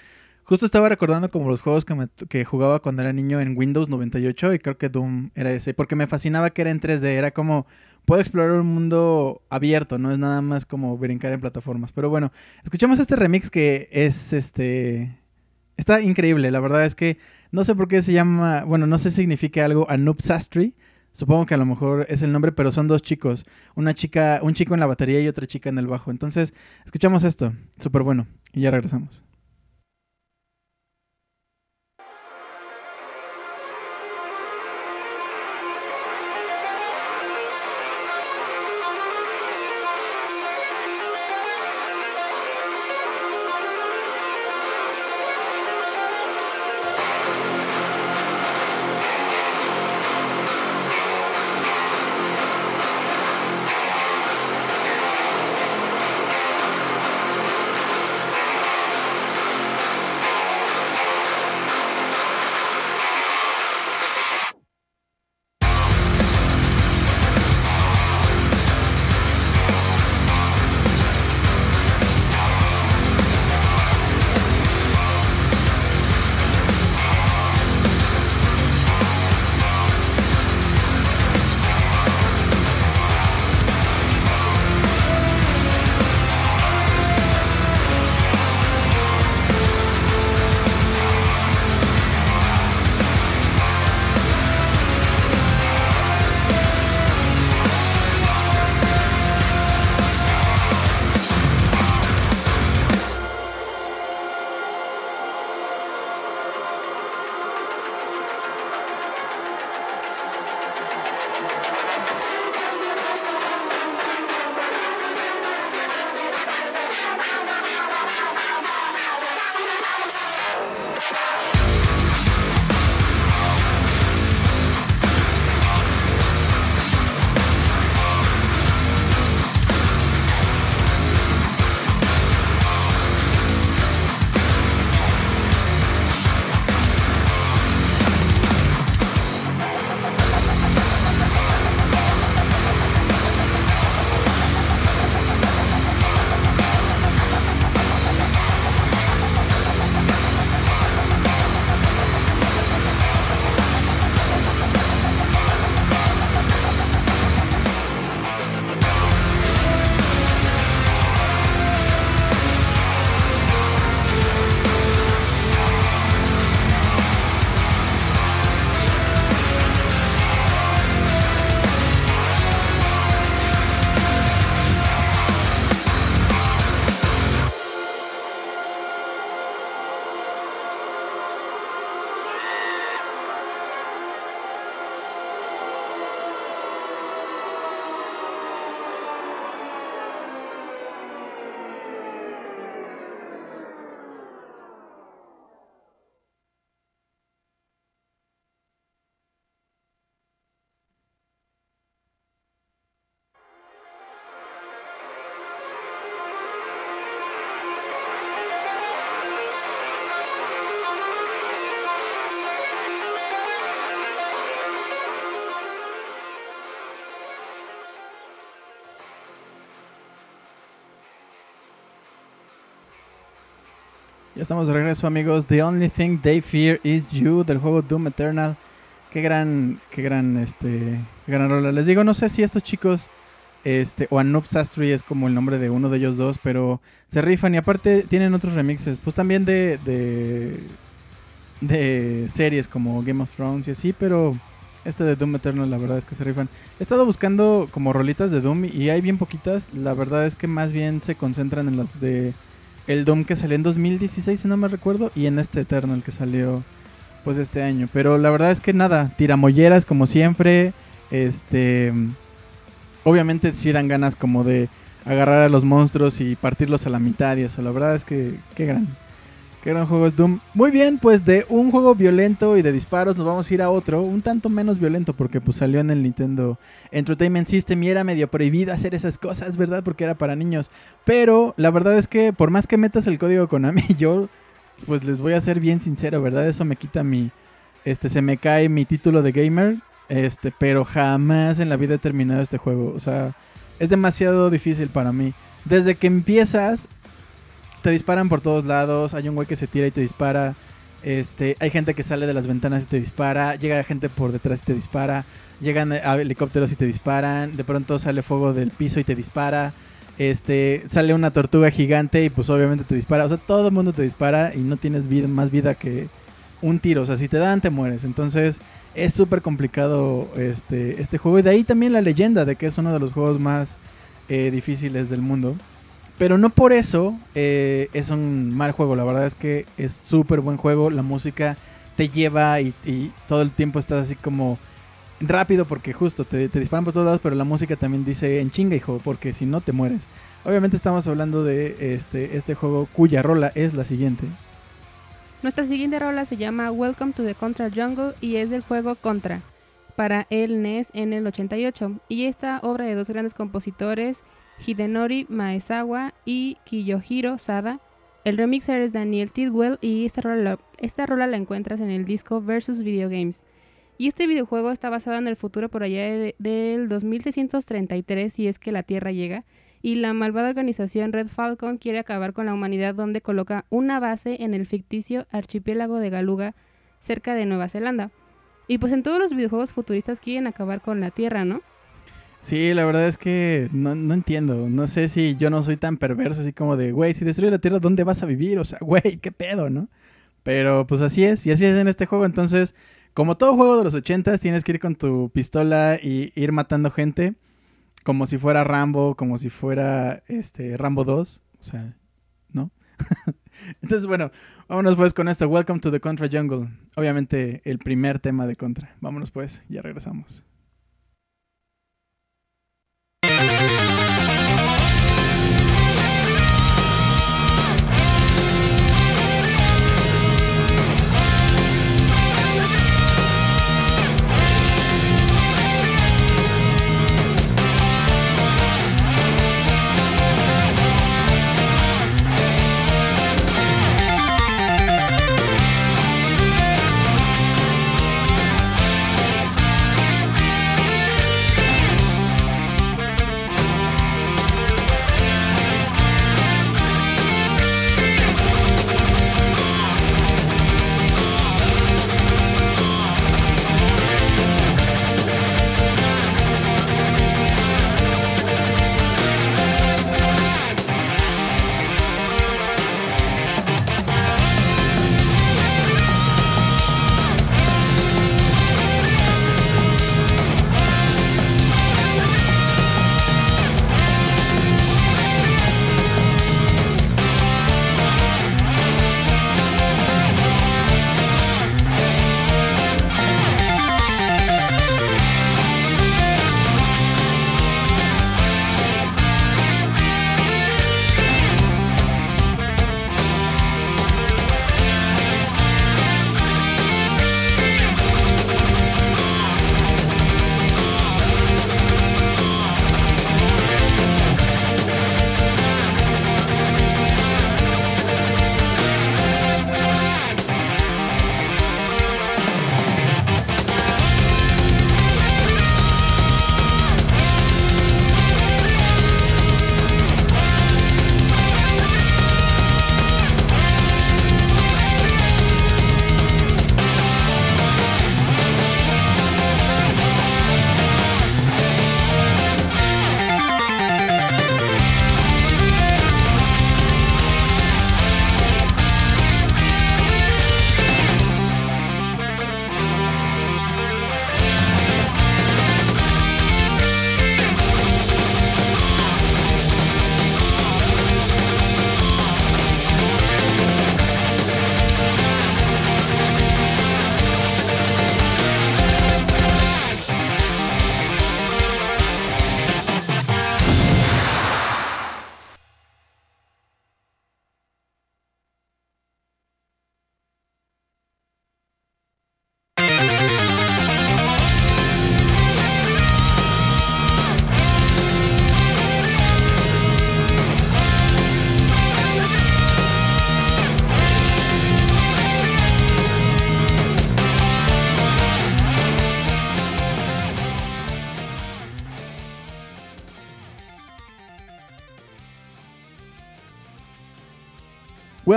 justo estaba recordando como los juegos que, que jugaba cuando era niño en Windows 98 y creo que Doom era ese porque me fascinaba que era en 3D, era como puedo explorar un mundo abierto, no es nada más como brincar en plataformas. Pero bueno, escuchamos este remix que es este está increíble, la verdad es que no sé por qué se llama, bueno, no sé si significa algo Noob Sastry Supongo que a lo mejor es el nombre, pero son dos chicos. Una chica, un chico en la batería y otra chica en el bajo. Entonces, escuchamos esto. Súper bueno. Y ya regresamos. Ya estamos de regreso, amigos. The only thing they fear is you del juego Doom Eternal. Qué gran, qué gran, este, gran rola. Les digo, no sé si estos chicos, este, o Anub Sastry es como el nombre de uno de ellos dos, pero se rifan y aparte tienen otros remixes, pues también de, de, de series como Game of Thrones y así, pero este de Doom Eternal la verdad es que se rifan. He estado buscando como rolitas de Doom y hay bien poquitas. La verdad es que más bien se concentran en las de el Doom que salió en 2016, si no me recuerdo, y en este Eternal que salió pues este año. Pero la verdad es que nada, tiramolleras como siempre. Este. Obviamente sí dan ganas como de agarrar a los monstruos y partirlos a la mitad y eso. La verdad es que qué gran. Qué gran juego es Doom. Muy bien, pues de un juego violento y de disparos nos vamos a ir a otro, un tanto menos violento porque pues salió en el Nintendo Entertainment System y era medio prohibido hacer esas cosas, ¿verdad? Porque era para niños. Pero la verdad es que por más que metas el código Konami, *laughs* yo pues les voy a ser bien sincero, ¿verdad? Eso me quita mi, este, se me cae mi título de gamer, este, pero jamás en la vida he terminado este juego. O sea, es demasiado difícil para mí. Desde que empiezas, te disparan por todos lados, hay un güey que se tira y te dispara. Este, hay gente que sale de las ventanas y te dispara, llega gente por detrás y te dispara, llegan helicópteros y te disparan, de pronto sale fuego del piso y te dispara. Este, sale una tortuga gigante y pues obviamente te dispara. O sea, todo el mundo te dispara y no tienes más vida que un tiro. O sea, si te dan, te mueres. Entonces, es súper complicado este, este juego. Y de ahí también la leyenda de que es uno de los juegos más eh, difíciles del mundo. Pero no por eso eh, es un mal juego. La verdad es que es súper buen juego. La música te lleva y, todo el tiempo estás así como rápido porque justo te, te, disparan por todos lados, pero la música también dice en chinga, hijo, porque si no te mueres. Obviamente estamos hablando de este, este juego cuya rola es la siguiente. Nuestra siguiente rola se llama Welcome to the Contra Jungle y es del juego Contra para el NES en el 88. Y esta obra de dos grandes compositores, Hidenori Maezawa y Kiyohiro Sada. El remixer es Daniel Tidwell y esta rola, esta la encuentras en el disco Versus Video Games. Y este videojuego está basado en el futuro por allá de, del 2633 si es que la Tierra llega. Y la malvada organización Red Falcon quiere acabar con la humanidad donde coloca una base en el ficticio archipiélago de Galuga cerca de Nueva Zelanda. Y pues en todos los videojuegos futuristas quieren acabar con la Tierra, ¿no? Sí, la verdad es que no, no, entiendo. No sé si yo no soy tan perverso, así como de, güey, si destruye la Tierra, ¿dónde vas a vivir? O sea, *laughs* güey, qué pedo, ¿no? Pero pues así es, y así es en este juego. Entonces, como todo juego de los ochentas, tienes que ir con tu pistola y ir matando gente. Como si fuera Rambo, como si fuera este Rambo 2. O sea, ¿no? *laughs* Entonces, bueno, vámonos pues con esto. Welcome to the Contra Jungle. Obviamente el primer tema de Contra. Vámonos pues, ya regresamos.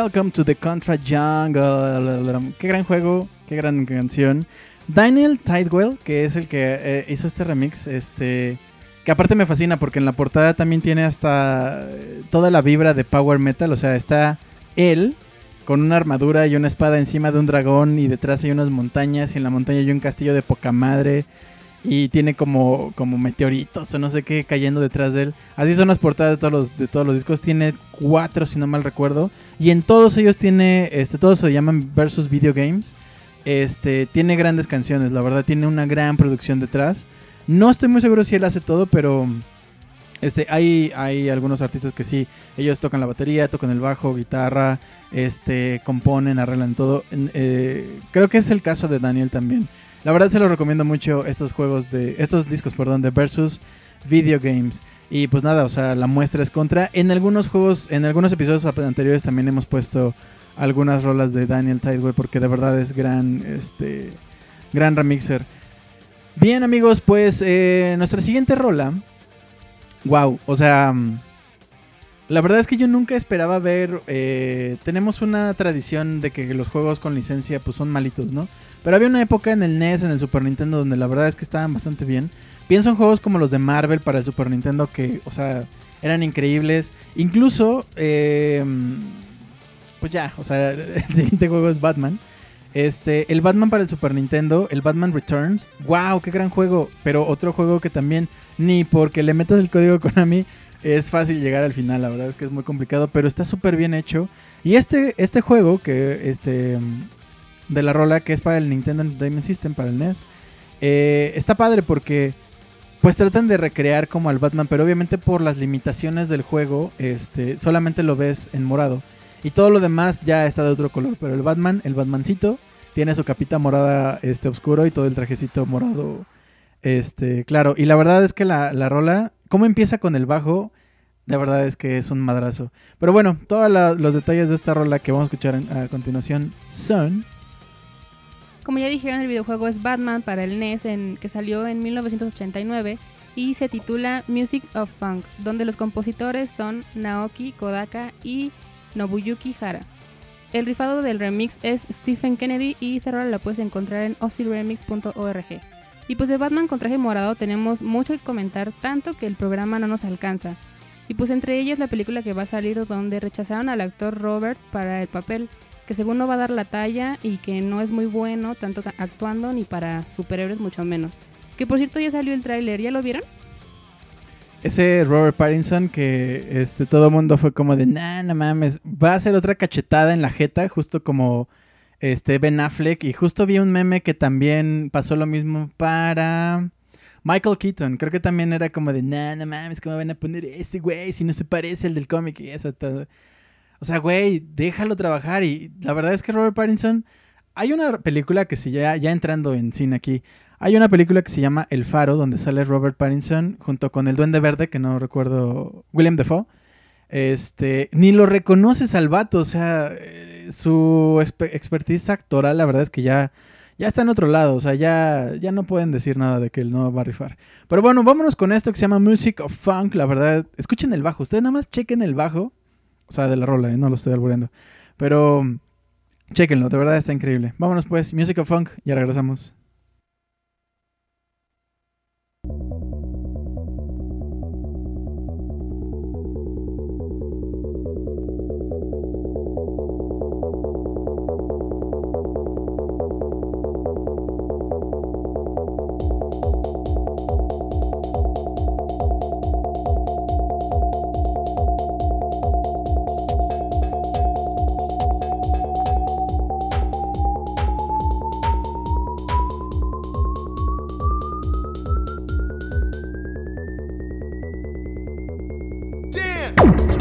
Welcome to the Contra Jungle. Qué gran juego, qué gran canción. Daniel Tidewell, que es el que eh, hizo este remix, este que aparte me fascina porque en la portada también tiene hasta eh, toda la vibra de power metal, o sea, está él con una armadura y una espada encima de un dragón y detrás hay unas montañas y en la montaña hay un castillo de poca madre y tiene como, como meteoritos o no sé qué cayendo detrás de él. Así son las portadas de todos los, de todos los discos. Tiene cuatro, si no mal recuerdo. Y en todos ellos tiene, este, todos se llaman Versus Video Games. Este, tiene grandes canciones, la verdad, tiene una gran producción detrás. No estoy muy seguro si él hace todo, pero este, hay, hay algunos artistas que sí, ellos tocan la batería, tocan el bajo, guitarra, este, componen, arreglan todo. Eh, creo que es el caso de Daniel también. La verdad se los recomiendo mucho estos juegos de estos discos, perdón, de Versus Video Games. Y pues nada, o sea, la muestra es contra. En algunos juegos, en algunos episodios anteriores también hemos puesto algunas rolas de Daniel Tidewell porque de verdad es gran, este, gran remixer. Bien amigos, pues eh, nuestra siguiente rola, wow, o sea, la verdad es que yo nunca esperaba ver, eh, tenemos una tradición de que los juegos con licencia pues son malitos, ¿no? Pero había una época en el NES, en el Super Nintendo, donde la verdad es que estaban bastante bien. Pienso en juegos como los de Marvel para el Super Nintendo que, o sea, eran increíbles. Incluso, em, pues ya, o sea, *laughs* el siguiente juego es Batman. Este, el Batman para el Super Nintendo, el Batman Returns. ¡Wow! ¡Qué gran juego! Pero otro juego que también, ni porque le metas el código Konami, es fácil llegar al final. La verdad es que es muy complicado, pero está súper bien hecho. Y este, este juego, que este, de la rola que es para el Nintendo Entertainment System, para el NES. Eh, está padre porque pues tratan de recrear como al Batman, pero obviamente por las limitaciones del juego, este, solamente lo ves en morado. Y todo lo demás ya está de otro color, pero el Batman, el Batmancito, tiene su capita morada este oscuro y todo el trajecito morado este claro. Y la verdad es que la, la rola, ¿cómo empieza con el bajo? De verdad es que es un madrazo. Pero bueno, todos los detalles de esta rola que vamos a escuchar a continuación son como ya dijeron, el videojuego es Batman para el NES que salió en 1989 y se titula Music of Funk, donde los compositores son Naoki Kodaka y Nobuyuki Hara. El rifado del remix es Stephen Kennedy y esta rola la puedes encontrar en oziremix.org. Y pues de Batman con traje morado tenemos mucho que comentar, tanto que el programa no nos alcanza. Y pues entre ellas la película que va a salir donde rechazaron al actor Robert para el papel, que según no va a dar la talla y que no es muy bueno tanto actuando ni para superhéroes mucho menos. Que por cierto ya salió el tráiler, ¿ya lo vieron? Ese Robert Pattinson que este todo el mundo fue como de, nah, no mames, va a ser otra cachetada en la jeta, justo como este Ben Affleck. Y justo vi un meme que también pasó lo mismo para Michael Keaton. Creo que también era como de, nah, no mames, ¿cómo van a poner ese güey si no se parece al del cómic y eso todo? O sea, güey, déjalo trabajar. Y la verdad es que Robert Pattinson. Hay una película que se ya, ya entrando en cine aquí. Hay una película que se llama El Faro, donde sale Robert Pattinson junto con el Duende Verde, que no recuerdo. William Defoe. Este. Ni lo reconoces al vato. O sea, eh, su expertise actoral, la verdad es que ya. Ya está en otro lado, o sea, ya, ya no pueden decir nada de que él no va a rifar. Pero bueno, vámonos con esto que se llama Music of Funk. La verdad, escuchen el bajo. Ustedes nada más chequen el bajo o sea, de la rola, ¿eh? no lo estoy albureando. Pero, chequenlo, de verdad está increíble. Vámonos pues, Music of Funk, ya regresamos. Bye.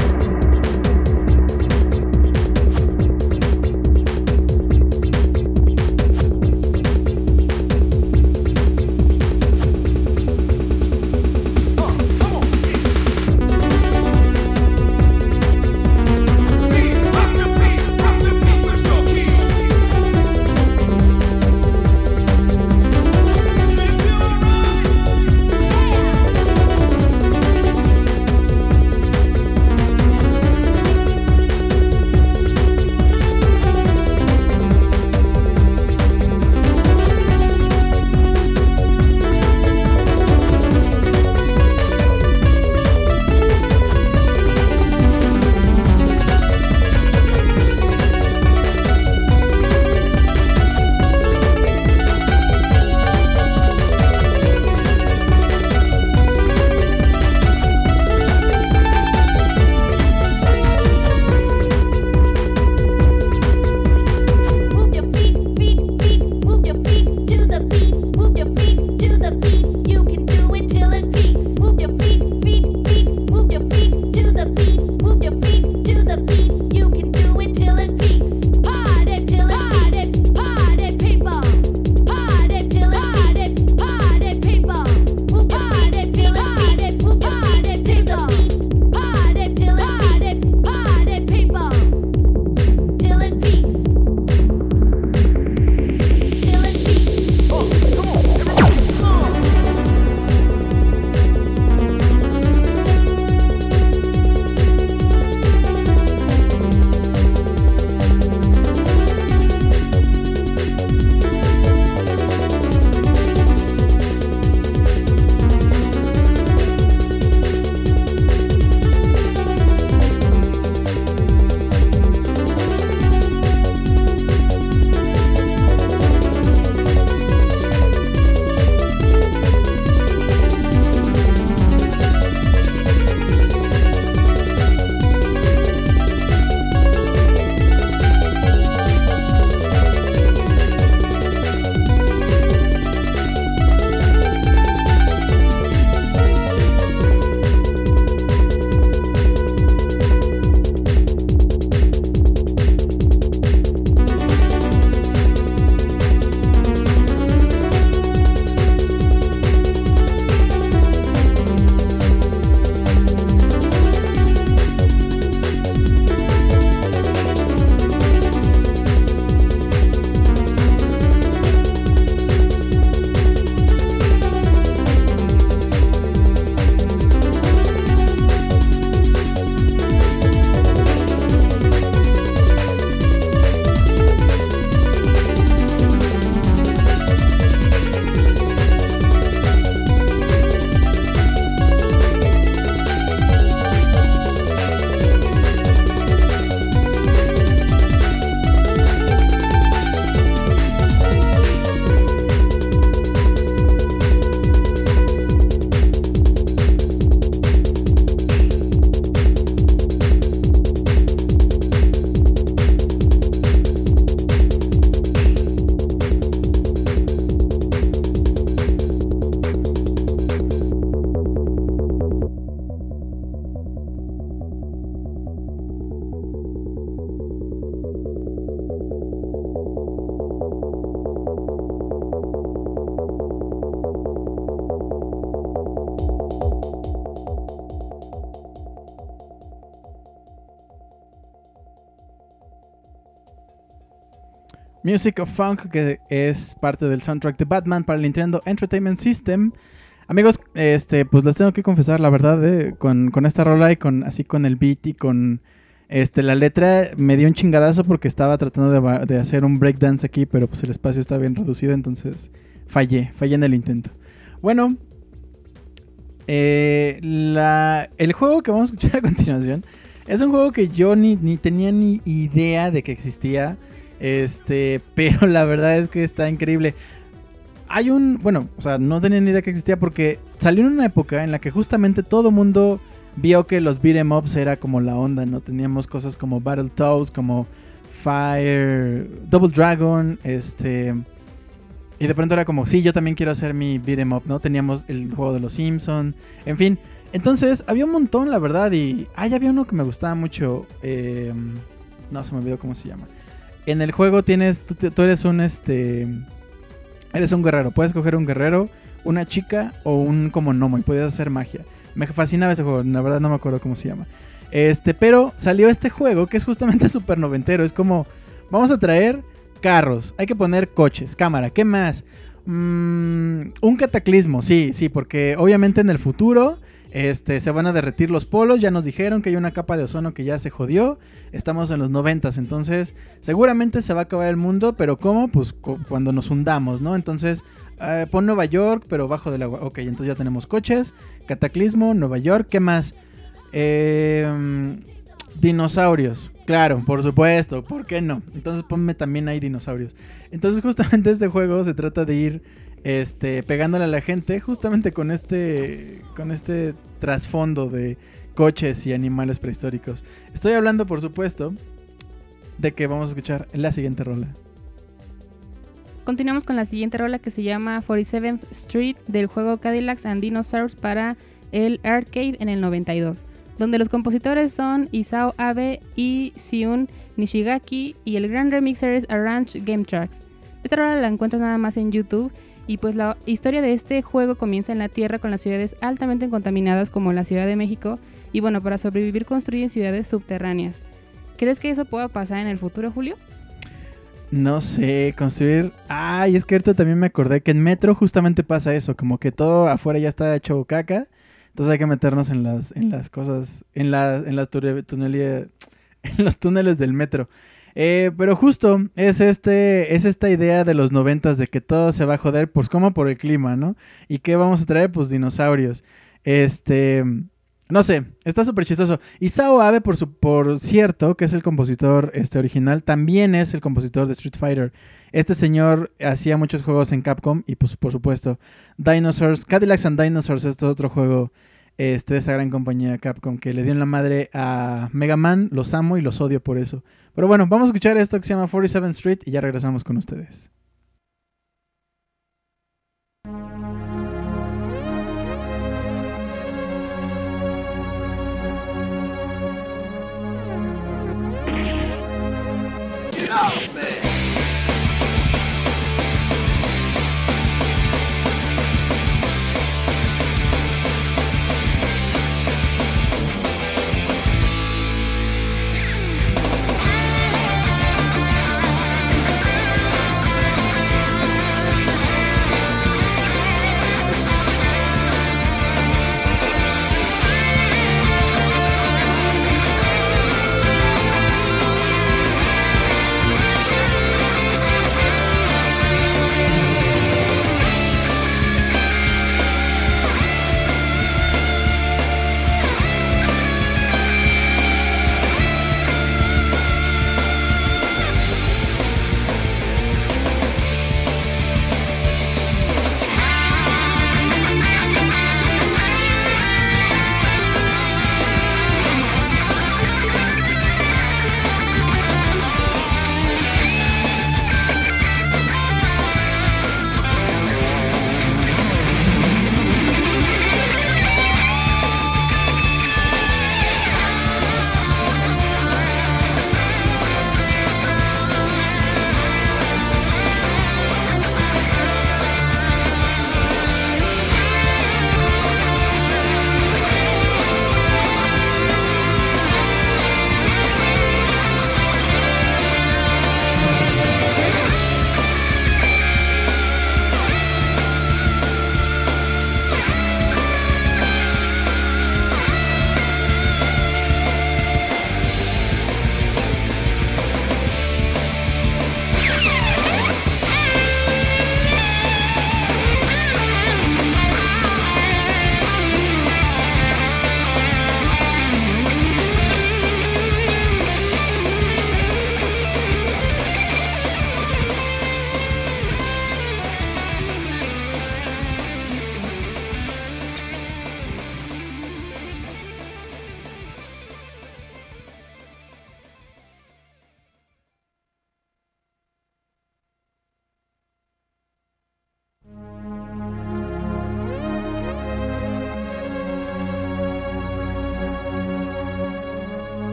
Music of Funk, que es parte del soundtrack de Batman para el Nintendo Entertainment System. Amigos, este, pues les tengo que confesar la verdad, eh, con, con, esta rola y con así con el beat y con este, la letra me dio un chingadazo porque estaba tratando de, hacer un breakdance aquí, pero pues el espacio está bien reducido, entonces fallé, fallé en el intento. Bueno, eh, la, el juego que vamos a escuchar *laughs* a continuación es un juego que yo ni, ni tenía ni idea de que existía. Este, pero *laughs* la verdad es que está increíble. Hay un, bueno, o sea, no tenía ni idea que existía porque salió en una época en la que justamente todo mundo vio que los beat'em ups era como la onda, ¿no? Teníamos cosas como Battletoads, como Fire, Double Dragon, este... Y de pronto era como, sí, yo también quiero hacer mi beat'em up, ¿no? Teníamos el juego de los Simpsons, en fin. Entonces, había un montón, la verdad, y... Ah, ya había uno que me gustaba mucho. Eh, no, se me olvidó cómo se llama. En el juego tienes, tú, eres un, este... Eres un guerrero, puedes coger un guerrero, una chica o un como gnomo y puedes hacer magia. Me fascinaba ese juego, la verdad no me acuerdo cómo se llama. Este, pero salió este juego que es justamente *laughs* súper noventero. Es como, vamos a traer carros, hay que poner coches, cámara, ¿qué más? Mm, un cataclismo, sí, sí, porque obviamente en el futuro este, se van a derretir los polos, ya nos dijeron que hay una capa de ozono que ya se jodió, estamos en los noventas, entonces seguramente se va a acabar el mundo, pero ¿cómo? Pues cuando nos hundamos, ¿no? Entonces eh, pon Nueva York, pero bajo del agua. Ok, entonces ya tenemos coches, Cataclismo, Nueva York, ¿qué más? Em, dinosaurios. Claro, por supuesto, ¿por qué no? Entonces ponme también hay dinosaurios. Entonces justamente este juego se trata de ir este, pegándole a la gente justamente con este, con este trasfondo de coches y animales prehistóricos. Estoy hablando, por supuesto, de que vamos a escuchar la siguiente rola. Continuamos con la siguiente rola que se llama 47th Street del juego Cadillacs and Dinosaurs para el arcade en el 92, donde los compositores son Isao Abe y Siun Nishigaki y el gran remixer es Arrange Game Tracks. Esta rola la encuentras nada más en YouTube y pues la historia de este juego comienza en la Tierra con las ciudades altamente contaminadas como la Ciudad de México y bueno, para sobrevivir construyen ciudades subterráneas. ¿Crees que eso pueda pasar en el futuro, Julio? No sé, construir. Ay, es que ahorita también me acordé que en Metro justamente pasa eso, como que todo afuera ya está hecho caca. Entonces hay que meternos en las, en las cosas, en, en las en los túneles del metro. Eh, pero justo es este, es esta idea de los noventas de que todo se va a joder, pues como por el clima, ¿no? ¿Y qué vamos a traer? Pues dinosaurios. Este, no sé, está súper chistoso. Isao Abe, por, su, por cierto, que es el compositor este, original, también es el compositor de Street Fighter. Este señor hacía muchos juegos en Capcom y pues, por supuesto, Dinosaurs, Cadillacs and Dinosaurs, este otro juego este, esa gran compañía Capcom que le dio en la madre a Mega Man. Los amo y los odio por eso. Pero bueno, vamos a escuchar esto que se llama 47th Street y ya regresamos con ustedes.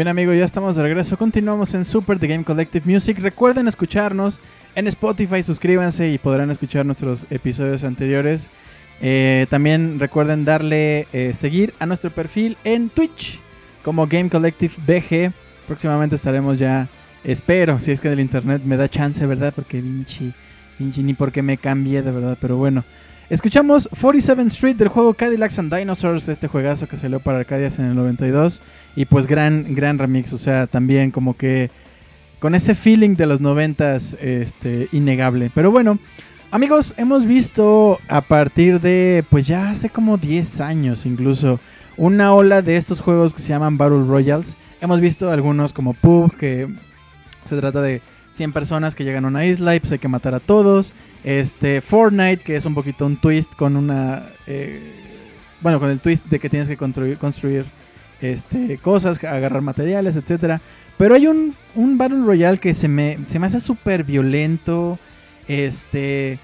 Bien amigos, ya estamos de regreso. Continuamos en Super The Game Collective Music. Recuerden escucharnos en Spotify, suscríbanse y podrán escuchar nuestros episodios anteriores. Eh, también recuerden darle eh, seguir a nuestro perfil en Twitch como Game Collective BG. Próximamente estaremos ya, espero, si es que el internet me da chance, ¿verdad? Porque Vinci, Vinci ni porque me cambié de verdad, pero bueno. Escuchamos 47 Street del juego Cadillacs and Dinosaurs, este juegazo que salió para Arcadias en el 92. Y pues gran, gran remix, o sea, también como que con ese feeling de los 90 este, innegable. Pero bueno, amigos, hemos visto a partir de, pues ya hace como 10 años incluso, una ola de estos juegos que se llaman Battle Royals. Hemos visto algunos como PUB, que se trata de 100 personas que llegan a una isla y pues hay que matar a todos. Este, Fortnite, que es un poquito un twist con una... Eh, bueno, con el twist de que tienes que construir, construir este, cosas, agarrar materiales, etcétera. Pero hay un, un Battle Royale que se me, se me hace súper violento, este,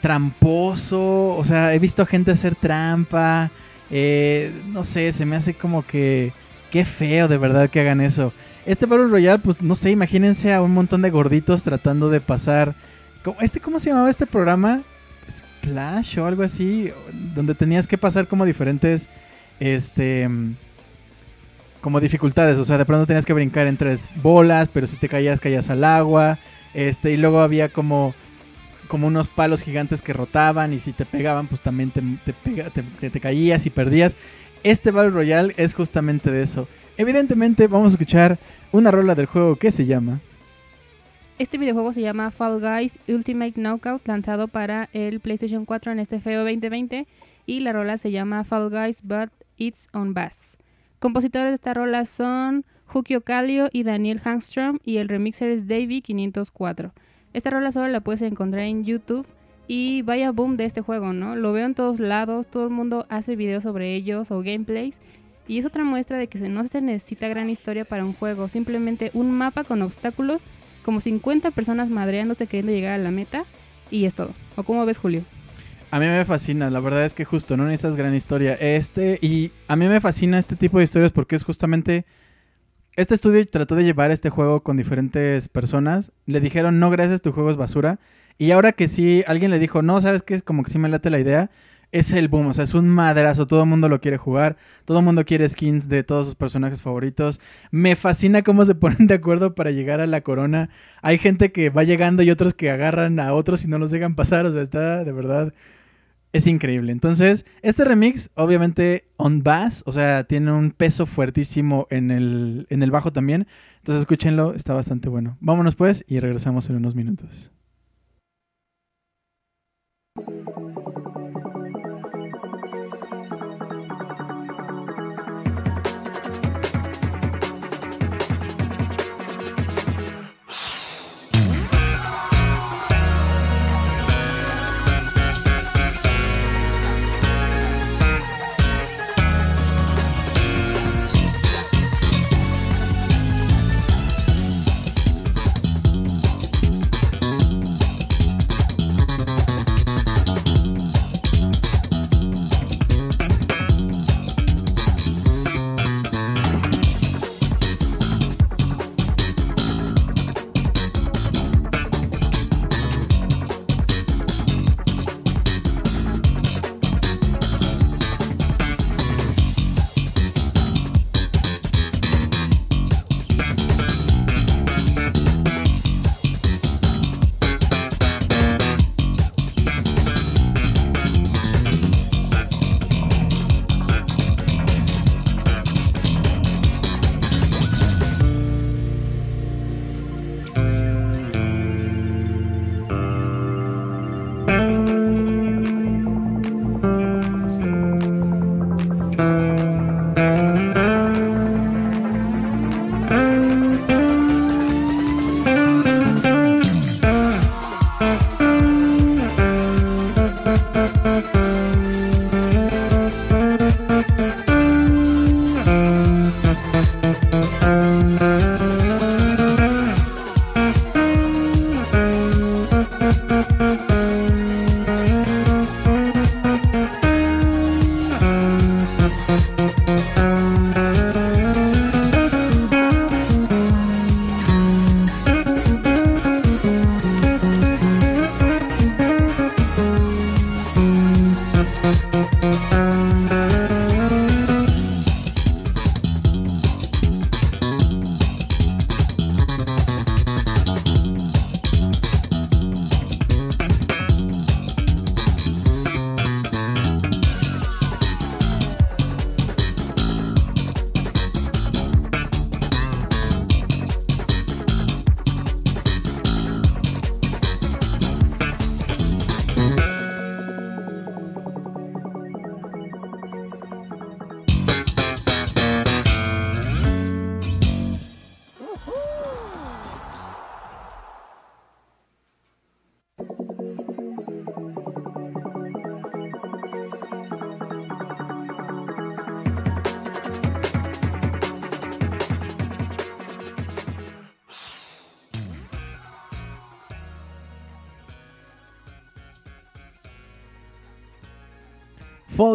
tramposo. O sea, he visto gente hacer trampa. Eh, no sé, se me hace como que... Qué feo de verdad que hagan eso. Este Battle Royale, pues no sé, imagínense a un montón de gorditos tratando de pasar este, ¿Cómo se llamaba este programa? Splash o algo así, donde tenías que pasar como diferentes, este, como dificultades, o sea, de pronto tenías que brincar en tres bolas, pero si te caías, caías al agua, este, y luego había como, como unos palos gigantes que rotaban y si te pegaban, pues también te, te, te caías y perdías. Este Battle Royale es justamente de eso. Evidentemente vamos a escuchar una rola del juego que se llama este videojuego se llama Fall Guys Ultimate Knockout, lanzado para el PlayStation 4 en este feo 2020. Y la rola se llama Fall Guys But It's on Bass. Compositores de esta rola son Hukio Calio y Daniel Hangstrom y el remixer es Davey504. Esta rola solo la puedes encontrar en YouTube y vaya boom de este juego, ¿no? Lo veo en todos lados, todo el mundo hace videos sobre ellos o gameplays y es otra muestra de que no se necesita gran historia para un juego, simplemente un mapa con obstáculos como 50 personas madreándose queriendo llegar a la meta y es todo. ¿O cómo ves, Julio? A mí me fascina, la verdad es que justo, no necesitas gran historia. Este, y a mí me fascina este tipo de historias porque es justamente. Este estudio trató de llevar este juego con diferentes personas. Le dijeron, no, gracias, tu juego es basura. Y ahora que sí, alguien le dijo, no, ¿sabes qué? Es como que sí me late la idea es el boom, o sea, es un madrazo, todo el mundo lo quiere jugar, todo el mundo quiere skins de todos sus personajes favoritos. Me fascina cómo se *laughs* ponen de acuerdo para llegar a la corona. Hay gente que va llegando y otros que agarran a otros y no los dejan pasar, o sea, está de verdad es increíble. Entonces, este remix obviamente on bass, o sea, tiene un peso fuertísimo en el en el bajo también. Entonces, escúchenlo, está bastante bueno. Vámonos pues y regresamos en unos minutos.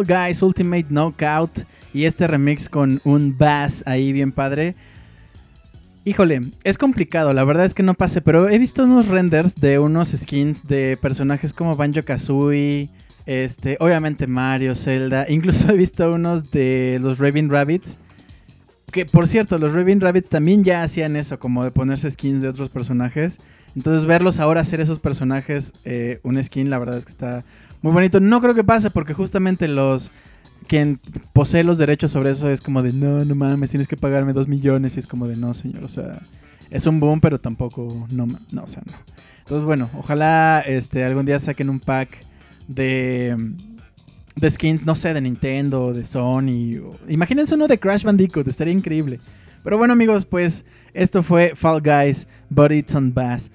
Guys Ultimate Knockout y este remix con un bass ahí bien padre. Híjole, es complicado, la verdad es que no pase, pero he visto unos renders de unos skins de personajes como Banjo Kazooie, este, obviamente Mario, Zelda, *laughs* incluso he visto unos de los Raven Rabbits. Que por cierto, los Raven Rabbits también ya hacían eso, como de ponerse skins de otros personajes. Entonces verlos ahora hacer esos personajes, eh, un skin, la verdad es que está muy bonito. No creo que pase porque justamente los quien posee los derechos sobre eso es como de, no, no mames, tienes que pagarme dos millones. Y es como de, no, señor, o sea, es un boom, pero tampoco, no, no, o sea, no. Entonces, bueno, ojalá este, algún día saquen un pack de, de skins, no sé, de Nintendo, de Sony. imagínense uno de Crash Bandicoot, estaría increíble. Pero bueno, amigos, pues esto fue Fall Guys, But It's on Bass.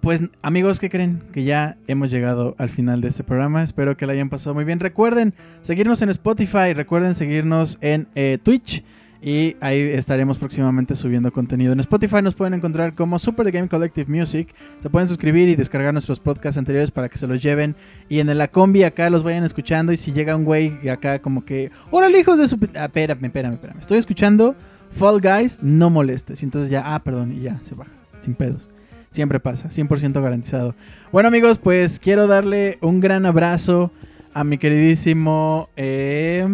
Pues amigos, ¿qué creen? Que ya hemos llegado al final de este programa. Espero que lo hayan pasado muy bien. Recuerden seguirnos en Spotify, recuerden seguirnos en eh, Twitch. Y ahí estaremos próximamente subiendo contenido. En Spotify nos pueden encontrar como Super The Game Collective Music. Se pueden suscribir y descargar nuestros podcasts anteriores para que se los lleven. Y en la combi acá los vayan escuchando. Y si llega un güey acá como que... ¡Órale, hijos de su... Ah, espérame, espérame, espérame. Estoy escuchando Fall Guys, no molestes. Y entonces ya... Ah, perdón. Y ya, se baja. Sin pedos. Siempre pasa, 100% garantizado. Bueno amigos, pues quiero darle un gran abrazo a mi queridísimo eh,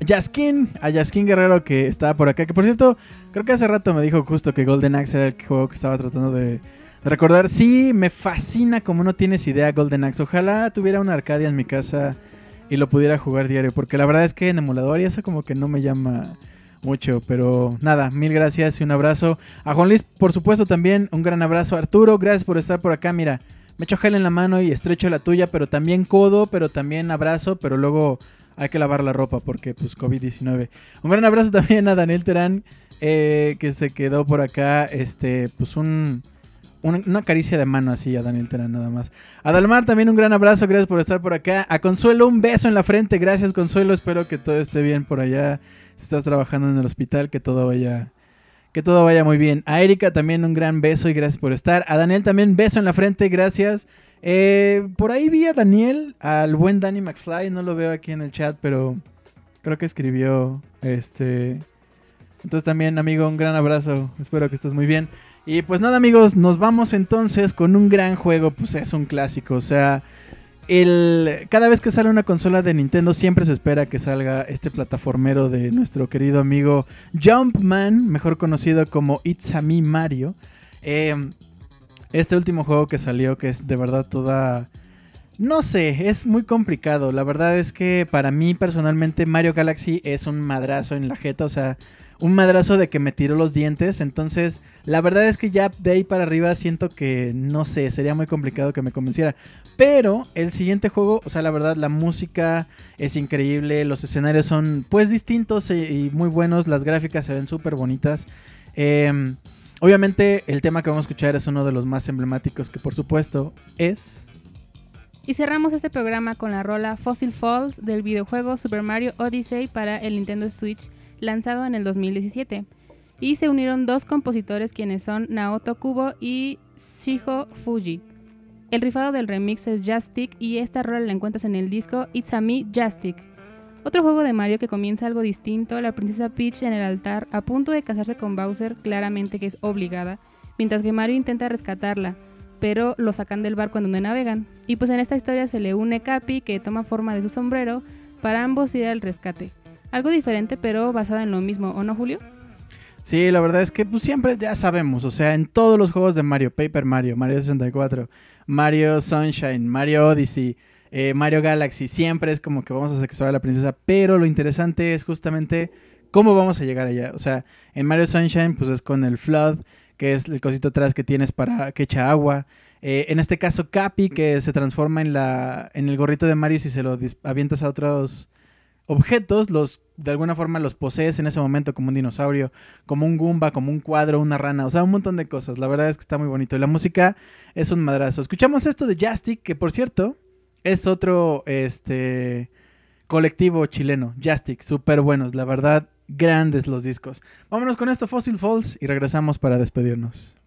Yaskin, a Yaskin Guerrero que estaba por acá. Que por cierto, creo que hace rato me dijo justo que Golden Axe era el juego que estaba tratando de, recordar. Sí, me fascina como no tienes idea Golden Axe. Ojalá tuviera una Arcadia en mi casa y lo pudiera jugar diario. Porque la verdad es que en emulador y eso como que no me llama mucho. Pero nada, mil gracias y un abrazo. A Juan Luis, por supuesto, también un gran abrazo. Arturo, gracias por estar por acá. Mira, me echo gel en la mano y estrecho la tuya, pero también codo, pero también abrazo, pero luego hay que lavar la ropa porque pues COVID-19. Un gran abrazo también a Daniel Terán, eh, que se quedó por acá, este, pues un... Una, caricia de mano así a Daniel Terán nada más. A Dalmar también un gran abrazo, gracias por estar por acá. A Consuelo un beso en la frente, gracias Consuelo, espero que todo esté bien por allá si estás trabajando en el hospital, que todo vaya, que todo vaya muy bien. A Erika también un gran beso y gracias por estar. A Daniel también beso en la frente, gracias. Eh, por ahí vi a Daniel, al buen Danny McFly, no lo veo aquí en el chat, pero creo que escribió este. Entonces también, amigo, un gran abrazo. Espero que estés muy bien. Y pues nada, amigos, nos vamos entonces con un gran juego. Pues es un clásico. O sea, el, cada vez que sale una consola de Nintendo siempre se espera que salga este plataformero de nuestro querido amigo Jumpman, mejor conocido como It's a Me Mario. Eh, este último juego que salió, que es de verdad toda... No sé, es muy complicado. La verdad es que para mí personalmente Mario Galaxy es un madrazo en la jeta. O sea, un madrazo de que me tiró los dientes. Entonces, la verdad es que ya de ahí para arriba siento que, no sé, sería muy complicado que me convenciera. Pero el siguiente juego, o sea, la verdad, la música es increíble. Los escenarios son pues distintos y muy buenos. Las gráficas se ven súper bonitas. Em, obviamente el tema que vamos a escuchar es uno de los más emblemáticos que por supuesto es... Y cerramos este programa con la rola Fossil Falls del videojuego Super Mario Odyssey para el Nintendo Switch lanzado en el 2017. Y se unieron dos compositores quienes son Naoto Kubo y Shiho Fuji. El rifado del remix es Justic y esta rola la encuentras en el disco It's a Me Justic. Otro juego de Mario que comienza algo distinto, la princesa Peach en el altar a punto de casarse con Bowser, claramente que es obligada, mientras que Mario intenta rescatarla, pero lo sacan del barco en donde navegan. Y pues en esta historia se le une Capi que toma forma de su sombrero para ambos ir al rescate. Algo diferente, pero basado en lo mismo, ¿o no, Julio? Sí, la verdad es que pues, siempre ya sabemos, o sea, en todos los juegos de Mario, Paper Mario, Mario 64, Mario Sunshine, Mario Odyssey, eh, Mario Galaxy, siempre es como que vamos a secuestrar a la princesa, pero lo interesante es justamente cómo vamos a llegar allá. O sea, en Mario Sunshine, pues es con el Flood, que es el cosito atrás que tienes para que echa agua. Eh, en este caso, Capi, que se transforma en, la, en el gorrito de Mario si se lo avientas a otros objetos, los de alguna forma los posees en ese momento como un dinosaurio, como un Goomba, como un cuadro, una rana, o sea, un montón de cosas. La verdad es que está muy bonito. Y la música es un madrazo. Escuchamos esto de Jastic, que por cierto, es otro este colectivo chileno, Jastic, súper buenos, la verdad, grandes los discos. Vámonos con esto, Fossil Falls, y regresamos para despedirnos.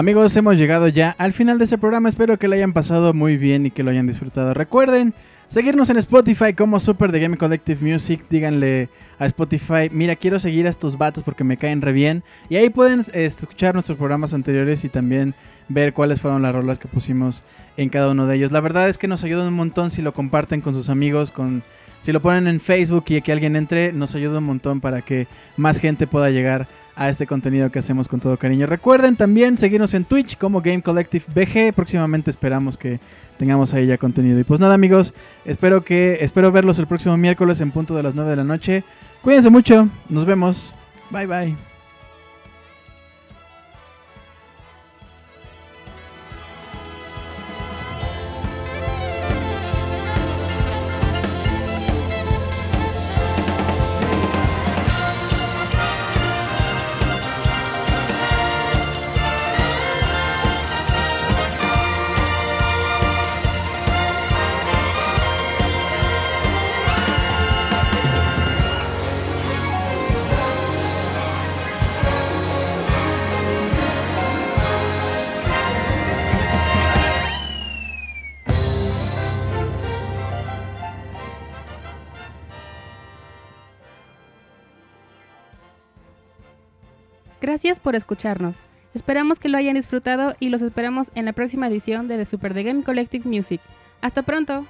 Amigos, hemos llegado ya al final de este programa. Espero que lo hayan pasado muy bien y que lo hayan disfrutado. Recuerden seguirnos en Spotify como Super de Game Collective Music. Díganle a Spotify, mira, quiero seguir a estos vatos porque me caen re bien. Y ahí pueden escuchar nuestros programas anteriores y también ver cuáles fueron las rolas que pusimos en cada uno de ellos. La verdad es que nos ayuda un montón si lo comparten con sus amigos, con si lo ponen en Facebook y que alguien entre, nos ayuda un montón para que más gente pueda llegar a este contenido que hacemos con todo cariño. Recuerden también seguirnos en Twitch como Game Collective BG. Próximamente esperamos que tengamos ahí ya contenido. Y pues nada, amigos, espero que espero verlos el próximo miércoles en punto de las 9 de la noche. Cuídense mucho, nos vemos. Bye bye. Gracias por escucharnos. Esperamos que lo hayan disfrutado y los esperamos en la próxima edición de The Super The Game Collective Music. Hasta pronto.